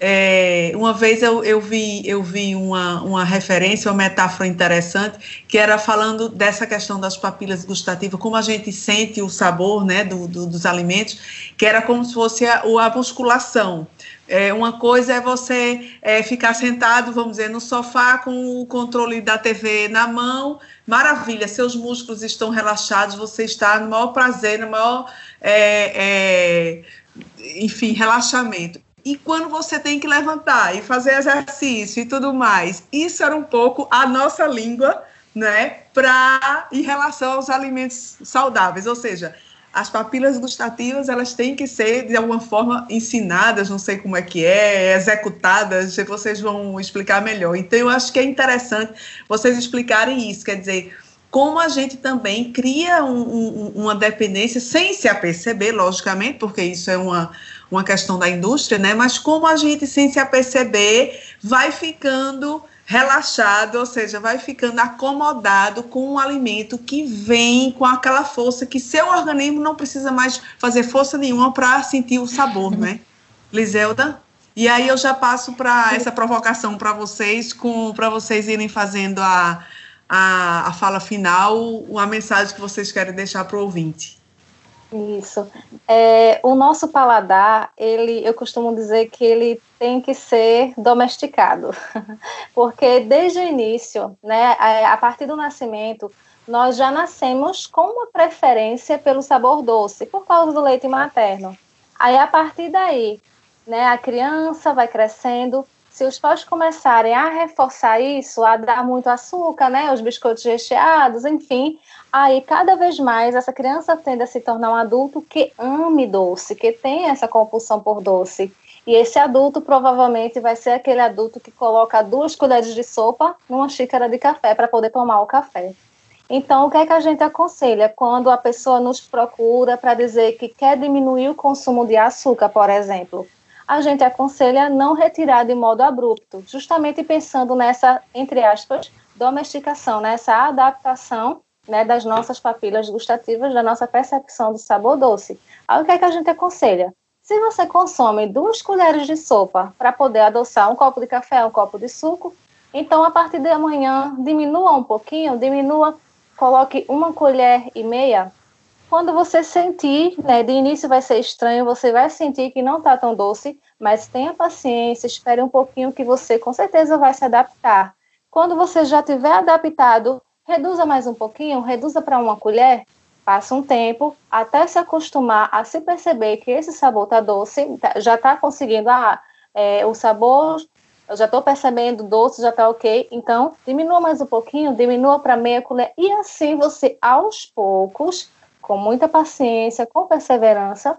é, uma vez eu, eu vi, eu vi uma, uma referência, uma metáfora interessante, que era falando dessa questão das papilas gustativas, como a gente sente o sabor né, do, do dos alimentos, que era como se fosse a, a musculação. É, uma coisa é você é, ficar sentado, vamos dizer, no sofá com o controle da TV na mão, maravilha, seus músculos estão relaxados, você está no maior prazer, no maior, é, é, enfim, relaxamento. E quando você tem que levantar e fazer exercício e tudo mais, isso era um pouco a nossa língua, né, para em relação aos alimentos saudáveis, ou seja, as papilas gustativas elas têm que ser de alguma forma ensinadas, não sei como é que é, executadas, vocês vão explicar melhor. Então eu acho que é interessante vocês explicarem isso, quer dizer, como a gente também cria um, um, uma dependência sem se aperceber, logicamente, porque isso é uma, uma questão da indústria, né? Mas como a gente sem se aperceber vai ficando relaxado, ou seja, vai ficando acomodado com um alimento que vem com aquela força que seu organismo não precisa mais fazer força nenhuma para sentir o sabor, né? Liselda? E aí eu já passo para essa provocação para vocês, com para vocês irem fazendo a, a, a fala final, uma mensagem que vocês querem deixar para o ouvinte. Isso. É, o nosso paladar, ele, eu costumo dizer que ele tem que ser domesticado, porque desde o início, né, a partir do nascimento, nós já nascemos com uma preferência pelo sabor doce, por causa do leite materno. Aí, a partir daí, né, a criança vai crescendo, se os pais começarem a reforçar isso, a dar muito açúcar, né, os biscoitos recheados, enfim, aí cada vez mais essa criança tende a se tornar um adulto que ame doce, que tem essa compulsão por doce. E esse adulto provavelmente vai ser aquele adulto que coloca duas colheres de sopa numa xícara de café para poder tomar o café. Então, o que é que a gente aconselha quando a pessoa nos procura para dizer que quer diminuir o consumo de açúcar, por exemplo? A gente aconselha não retirar de modo abrupto, justamente pensando nessa, entre aspas, domesticação, nessa adaptação né, das nossas papilas gustativas, da nossa percepção do sabor doce. Aí o que é que a gente aconselha? Se você consome duas colheres de sopa para poder adoçar um copo de café, um copo de suco, então a partir de amanhã diminua um pouquinho, diminua, coloque uma colher e meia. Quando você sentir, né, de início vai ser estranho, você vai sentir que não está tão doce, mas tenha paciência, espere um pouquinho que você com certeza vai se adaptar. Quando você já tiver adaptado, reduza mais um pouquinho, reduza para uma colher, Passa um tempo até se acostumar a se perceber que esse sabor está doce, tá, já está conseguindo, ah, é, o sabor, eu já estou percebendo doce, já está ok. Então, diminua mais um pouquinho, diminua para meia colher, e assim você, aos poucos, com muita paciência, com perseverança,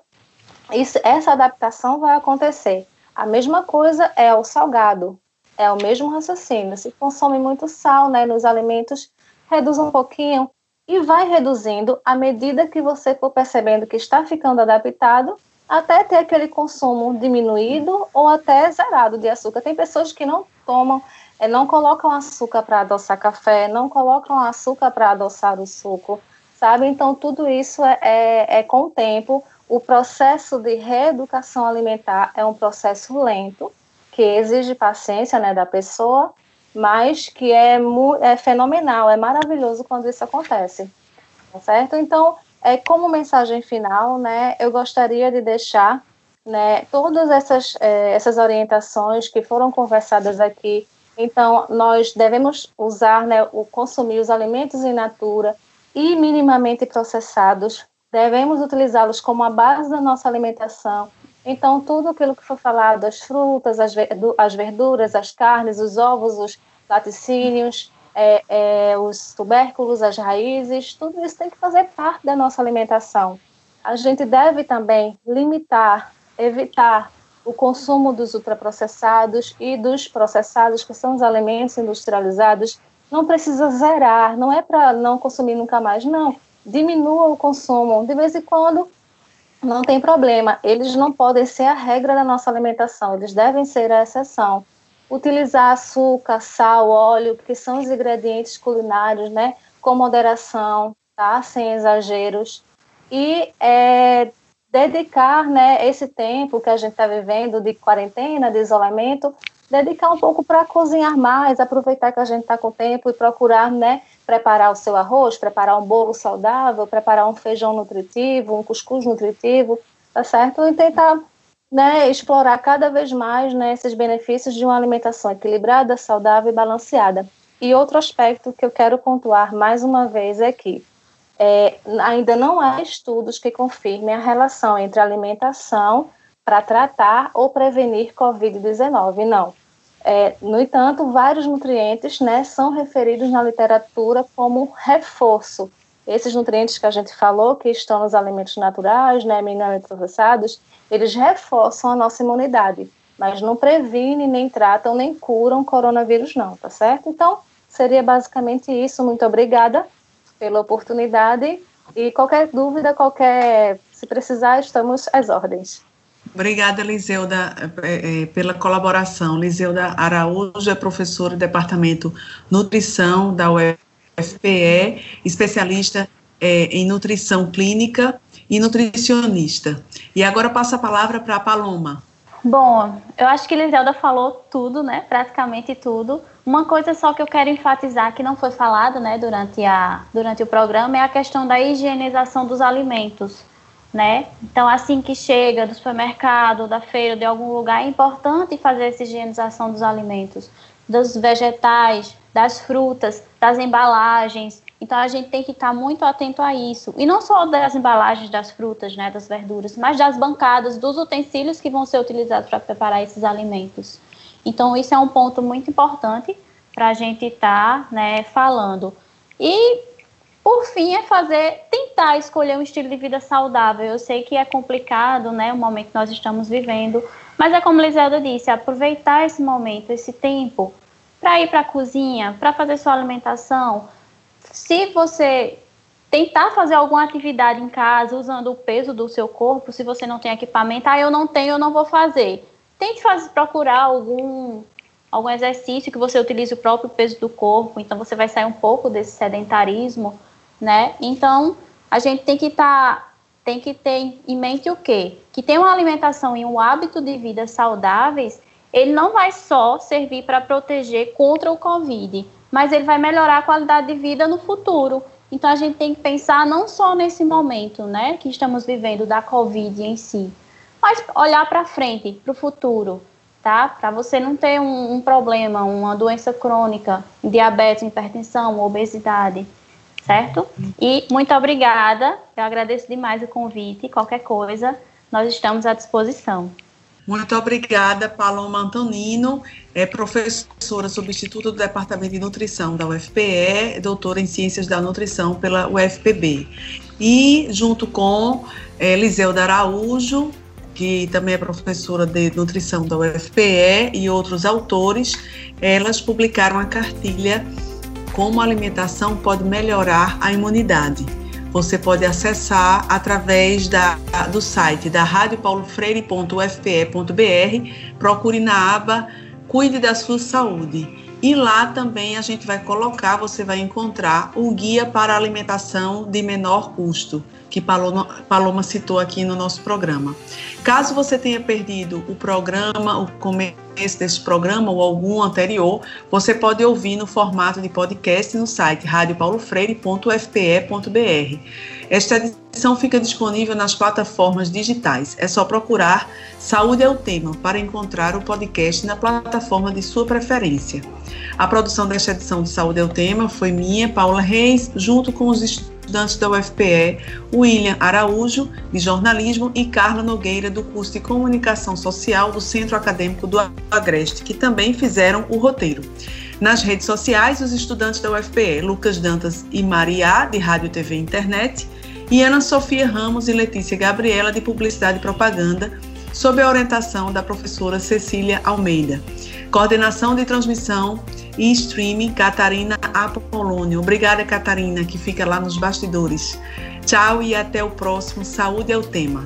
isso, essa adaptação vai acontecer. A mesma coisa é o salgado, é o mesmo raciocínio. Se consome muito sal né, nos alimentos, reduz um pouquinho, e vai reduzindo à medida que você for percebendo que está ficando adaptado, até ter aquele consumo diminuído ou até zerado de açúcar. Tem pessoas que não tomam, é, não colocam açúcar para adoçar café, não colocam açúcar para adoçar o suco, sabe? Então, tudo isso é, é, é com o tempo. O processo de reeducação alimentar é um processo lento, que exige paciência né, da pessoa, mas que é, é fenomenal, é maravilhoso quando isso acontece, tá certo? Então, é, como mensagem final, né, eu gostaria de deixar né, todas essas, é, essas orientações que foram conversadas aqui. Então, nós devemos usar, né, o consumir os alimentos in natura e minimamente processados. Devemos utilizá-los como a base da nossa alimentação então, tudo aquilo que foi falado, as frutas, as, as verduras, as carnes, os ovos, os laticínios, é, é, os tubérculos, as raízes, tudo isso tem que fazer parte da nossa alimentação. A gente deve também limitar, evitar o consumo dos ultraprocessados e dos processados, que são os alimentos industrializados. Não precisa zerar, não é para não consumir nunca mais, não. Diminua o consumo. De vez em quando, não tem problema, eles não podem ser a regra da nossa alimentação, eles devem ser a exceção. Utilizar açúcar, sal, óleo, que são os ingredientes culinários, né, com moderação, tá, sem exageros. E é, dedicar, né, esse tempo que a gente está vivendo de quarentena, de isolamento, dedicar um pouco para cozinhar mais, aproveitar que a gente está com tempo e procurar, né, preparar o seu arroz, preparar um bolo saudável, preparar um feijão nutritivo, um cuscuz nutritivo, tá certo? E tentar né, explorar cada vez mais né, esses benefícios de uma alimentação equilibrada, saudável e balanceada. E outro aspecto que eu quero pontuar mais uma vez é que é, ainda não há estudos que confirmem a relação entre alimentação para tratar ou prevenir Covid-19, não. É, no entanto, vários nutrientes né, são referidos na literatura como reforço. Esses nutrientes que a gente falou, que estão nos alimentos naturais, né, minimamente processados, eles reforçam a nossa imunidade, mas não previnem, nem tratam, nem curam coronavírus, não, tá certo? Então, seria basicamente isso. Muito obrigada pela oportunidade e qualquer dúvida, qualquer. Se precisar, estamos às ordens. Obrigada, Liseuda, é, é, pela colaboração. Liseuda Araújo é professora do Departamento Nutrição da UFPE, especialista é, em nutrição clínica e nutricionista. E agora passo a palavra para a Paloma. Bom, eu acho que Liselda falou tudo, né? Praticamente tudo. Uma coisa só que eu quero enfatizar que não foi falado, né, durante, a, durante o programa é a questão da higienização dos alimentos né? Então, assim que chega do supermercado, da feira, de algum lugar, é importante fazer essa higienização dos alimentos, dos vegetais, das frutas, das embalagens. Então, a gente tem que estar muito atento a isso. E não só das embalagens das frutas, né, das verduras, mas das bancadas, dos utensílios que vão ser utilizados para preparar esses alimentos. Então, isso é um ponto muito importante para a gente estar tá, né, falando. E, por fim, é fazer, tentar escolher um estilo de vida saudável. Eu sei que é complicado, né, o momento que nós estamos vivendo, mas é como Liselda disse, aproveitar esse momento, esse tempo, para ir para a cozinha, para fazer sua alimentação. Se você tentar fazer alguma atividade em casa usando o peso do seu corpo, se você não tem equipamento, ah, eu não tenho, eu não vou fazer. Tente fazer, procurar algum, algum exercício que você utilize o próprio peso do corpo, então você vai sair um pouco desse sedentarismo, né? Então, a gente tem que estar tá, tem que ter em mente o quê? Que ter uma alimentação e um hábito de vida saudáveis, ele não vai só servir para proteger contra o Covid, mas ele vai melhorar a qualidade de vida no futuro. Então a gente tem que pensar não só nesse momento, né, que estamos vivendo da Covid em si, mas olhar para frente, para o futuro, tá? Para você não ter um, um, problema, uma doença crônica, diabetes, hipertensão, obesidade, certo? E muito obrigada, eu agradeço demais o convite. Qualquer coisa, nós estamos à disposição. Muito obrigada, Paloma Antonino, é professora substituta do Departamento de Nutrição da UFPE, doutora em Ciências da Nutrição pela UFPB. E junto com é, Liselda Araújo, que também é professora de nutrição da UFPE, e outros autores, elas publicaram a cartilha Como a alimentação pode melhorar a imunidade. Você pode acessar através da, do site da radiopaulofreire.ufpe.br, procure na aba Cuide da sua saúde. E lá também a gente vai colocar, você vai encontrar o guia para alimentação de menor custo, que Paloma, citou aqui no nosso programa. Caso você tenha perdido o programa, o começo desse programa ou algum anterior, você pode ouvir no formato de podcast no site radiopaulofreire.fpe.br. Esta edição fica disponível nas plataformas digitais. É só procurar Saúde é o Tema para encontrar o podcast na plataforma de sua preferência. A produção desta edição de Saúde é o Tema foi minha, Paula Reis, junto com os estudantes da UFPE, William Araújo, de jornalismo, e Carla Nogueira, do curso de Comunicação Social do Centro Acadêmico do Agreste, que também fizeram o roteiro. Nas redes sociais, os estudantes da UFPE, Lucas Dantas e Maria, de Rádio TV e Internet, e Ana Sofia Ramos e Letícia Gabriela, de Publicidade e Propaganda, sob a orientação da professora Cecília Almeida. Coordenação de transmissão e streaming, Catarina Apolônio. Obrigada, Catarina, que fica lá nos bastidores. Tchau e até o próximo. Saúde é o tema.